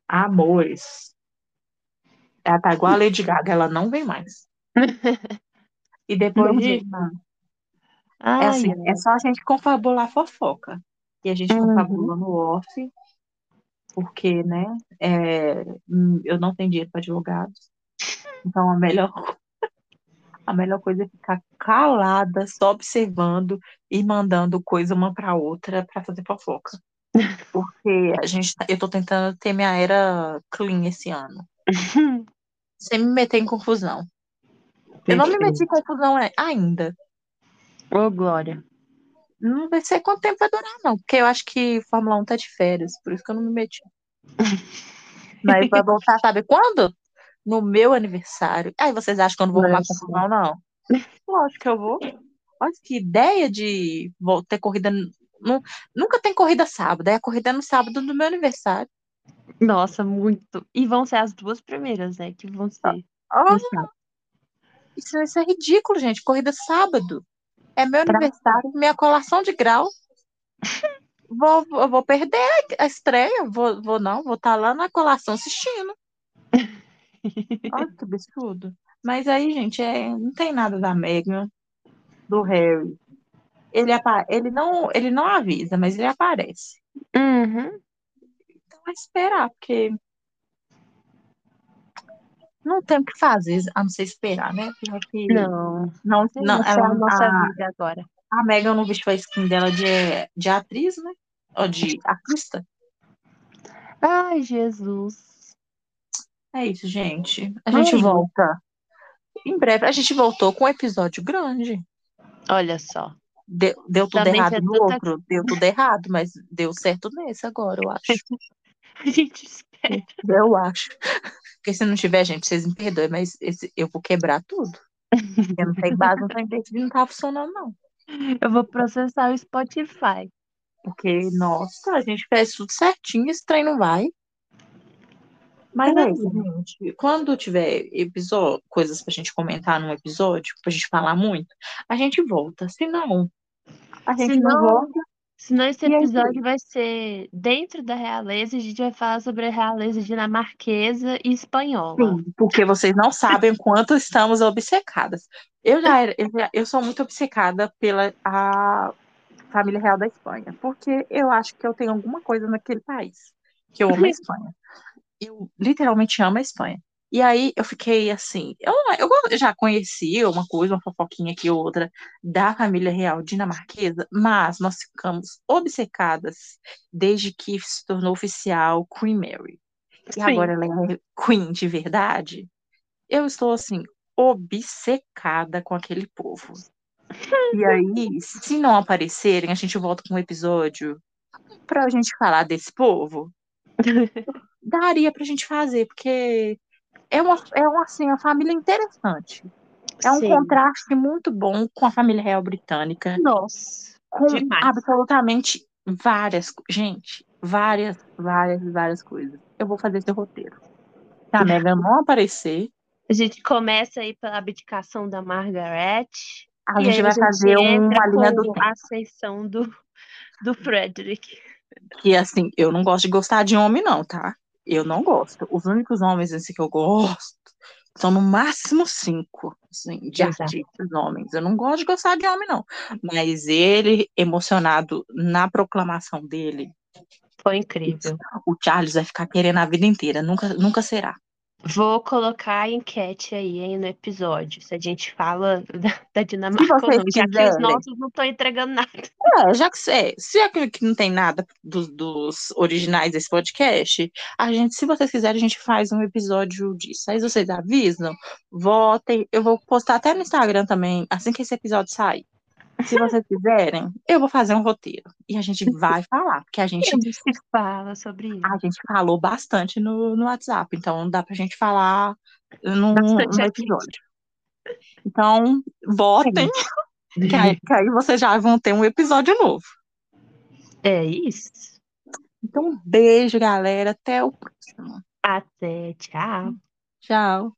Speaker 5: amores. Ela tá igual a Lady Gaga, ela não vem mais. E depois
Speaker 4: vem
Speaker 5: é
Speaker 4: Ai,
Speaker 5: assim,
Speaker 4: ai.
Speaker 5: é só a gente confabular fofoca. E a gente
Speaker 4: Uhum.
Speaker 5: confabula no off, porque, né, é, hum, eu não tenho dinheiro para advogados. Então, a melhor, a melhor coisa é ficar calada, só observando e mandando coisa uma para outra para fazer fofoca. Porque a gente, tá- eu tô tentando ter minha era clean esse ano. Sem me meter em confusão. Eu não me meti em confusão ainda.
Speaker 4: Ô, Glória.
Speaker 5: Não vai ser quanto tempo vai durar, não. Porque eu acho que Fórmula 1 tá de férias, por isso que eu não me meti. Mas vai voltar, sabe quando? No meu aniversário. Aí vocês acham que eu não vou arrumar confusão, não? Lógico que eu vou. Olha que ideia de ter corrida. nu- Nunca tem corrida sábado, é a corrida no sábado do meu aniversário.
Speaker 4: Nossa, muito. E vão ser as duas primeiras, né? Que vão ser.
Speaker 5: Ah,
Speaker 4: no sábado.
Speaker 5: isso, isso é ridículo, gente. Corrida sábado. É meu
Speaker 4: Pra-
Speaker 5: aniversário, minha colação de grau. Vou, eu vou perder a estreia. Vou, vou não, vou estar lá na colação assistindo. Olha que absurdo. Mas aí, gente, é, não tem nada da Megan, do Harry. Ele, ele, não, ele não avisa, mas ele aparece.
Speaker 4: Uhum.
Speaker 5: É esperar, porque não tem o que fazer, a não ser esperar, né? Porque
Speaker 4: Não.
Speaker 5: não, não,
Speaker 4: é
Speaker 5: ela,
Speaker 4: a nossa
Speaker 5: a,
Speaker 4: vida agora.
Speaker 5: a Megan não vestiu a skin dela de, de atriz, né? Ou de artista.
Speaker 4: Ai, Jesus.
Speaker 5: É isso, gente. A
Speaker 4: Ai.
Speaker 5: gente volta. Em breve, a gente voltou com um episódio grande.
Speaker 4: Olha só.
Speaker 5: Deu, deu tudo
Speaker 4: Também
Speaker 5: errado no outro, deu tudo errado, mas deu certo nesse agora, eu acho.
Speaker 4: A gente espera.
Speaker 5: Eu acho. Porque se não tiver, gente, vocês me perdoem, mas esse, eu vou quebrar tudo. Eu não tenho base, não tenho não tá funcionando, não.
Speaker 4: Eu vou processar o Spotify.
Speaker 5: Porque, nossa, a gente fez tudo certinho, esse trem não vai. Mas é isso, gente. Quando tiver episódio, coisas pra gente comentar num episódio, pra gente falar muito, a gente volta. Se não, a gente
Speaker 4: Se
Speaker 5: não
Speaker 4: não-
Speaker 5: volta.
Speaker 4: Senão esse
Speaker 5: E
Speaker 4: episódio vai ser dentro da realeza, a gente vai falar sobre a realeza dinamarquesa e espanhola.
Speaker 5: Sim, porque vocês não sabem o quanto estamos obcecadas. Eu já era, eu, já- eu sou muito obcecada pela a família real da Espanha, porque eu acho que eu tenho alguma coisa naquele país, que eu amo a Espanha. Eu literalmente amo a Espanha. E aí eu fiquei assim, eu, eu já conhecia uma coisa, uma fofoquinha aqui outra da família real dinamarquesa, mas nós ficamos obcecadas desde que se tornou oficial Queen Mary. E
Speaker 4: Sim.
Speaker 5: agora ela é Queen de verdade. Eu estou assim, obcecada com aquele povo. E aí, se não aparecerem, a gente volta com um episódio pra gente falar desse povo. Daria pra gente fazer, porque é uma, é uma, assim, uma família interessante. É um
Speaker 4: Sim.
Speaker 5: contraste muito bom com a família real britânica,
Speaker 4: Nossa.
Speaker 5: com
Speaker 4: Demais.
Speaker 5: absolutamente várias, gente, várias, várias, várias coisas. Eu vou fazer esse roteiro. A Megan não aparecer,
Speaker 4: A gente começa aí pela abdicação da Margaret.
Speaker 5: a gente vai fazer
Speaker 4: entra
Speaker 5: uma linha do tempo.
Speaker 4: a ascensão do, do Frederick.
Speaker 5: Que assim, eu não gosto de gostar de homem, não, tá? Eu não gosto. Os únicos homens assim, que eu gosto são no máximo cinco, assim, de
Speaker 4: Exato.
Speaker 5: artistas homens. Eu não gosto de gostar de homem, não. Mas ele, emocionado na proclamação dele,
Speaker 4: Foi incrível.
Speaker 5: o Charles vai ficar querendo a vida inteira. Nunca, nunca será.
Speaker 4: Vou colocar a enquete aí, hein, no episódio, se a gente fala da, da Dinamarca ou não, já que os nossos não estão entregando nada.
Speaker 5: É, já que é, se é que que não tem nada dos, dos originais desse podcast, a gente, se vocês quiserem, a gente faz um episódio disso. Aí vocês avisam, votem. Eu vou postar até no Instagram também, assim que esse episódio sair. Se vocês quiserem, eu vou fazer um roteiro. E a gente vai falar, porque a gente,
Speaker 4: A gente fala sobre isso.
Speaker 5: a gente falou bastante no, no WhatsApp, então dá pra gente falar num, num episódio. Então, votem, que aí, que aí vocês já vão ter um episódio novo.
Speaker 4: É isso.
Speaker 5: Então, um beijo, galera. Até o próximo.
Speaker 4: Até, tchau.
Speaker 5: Tchau.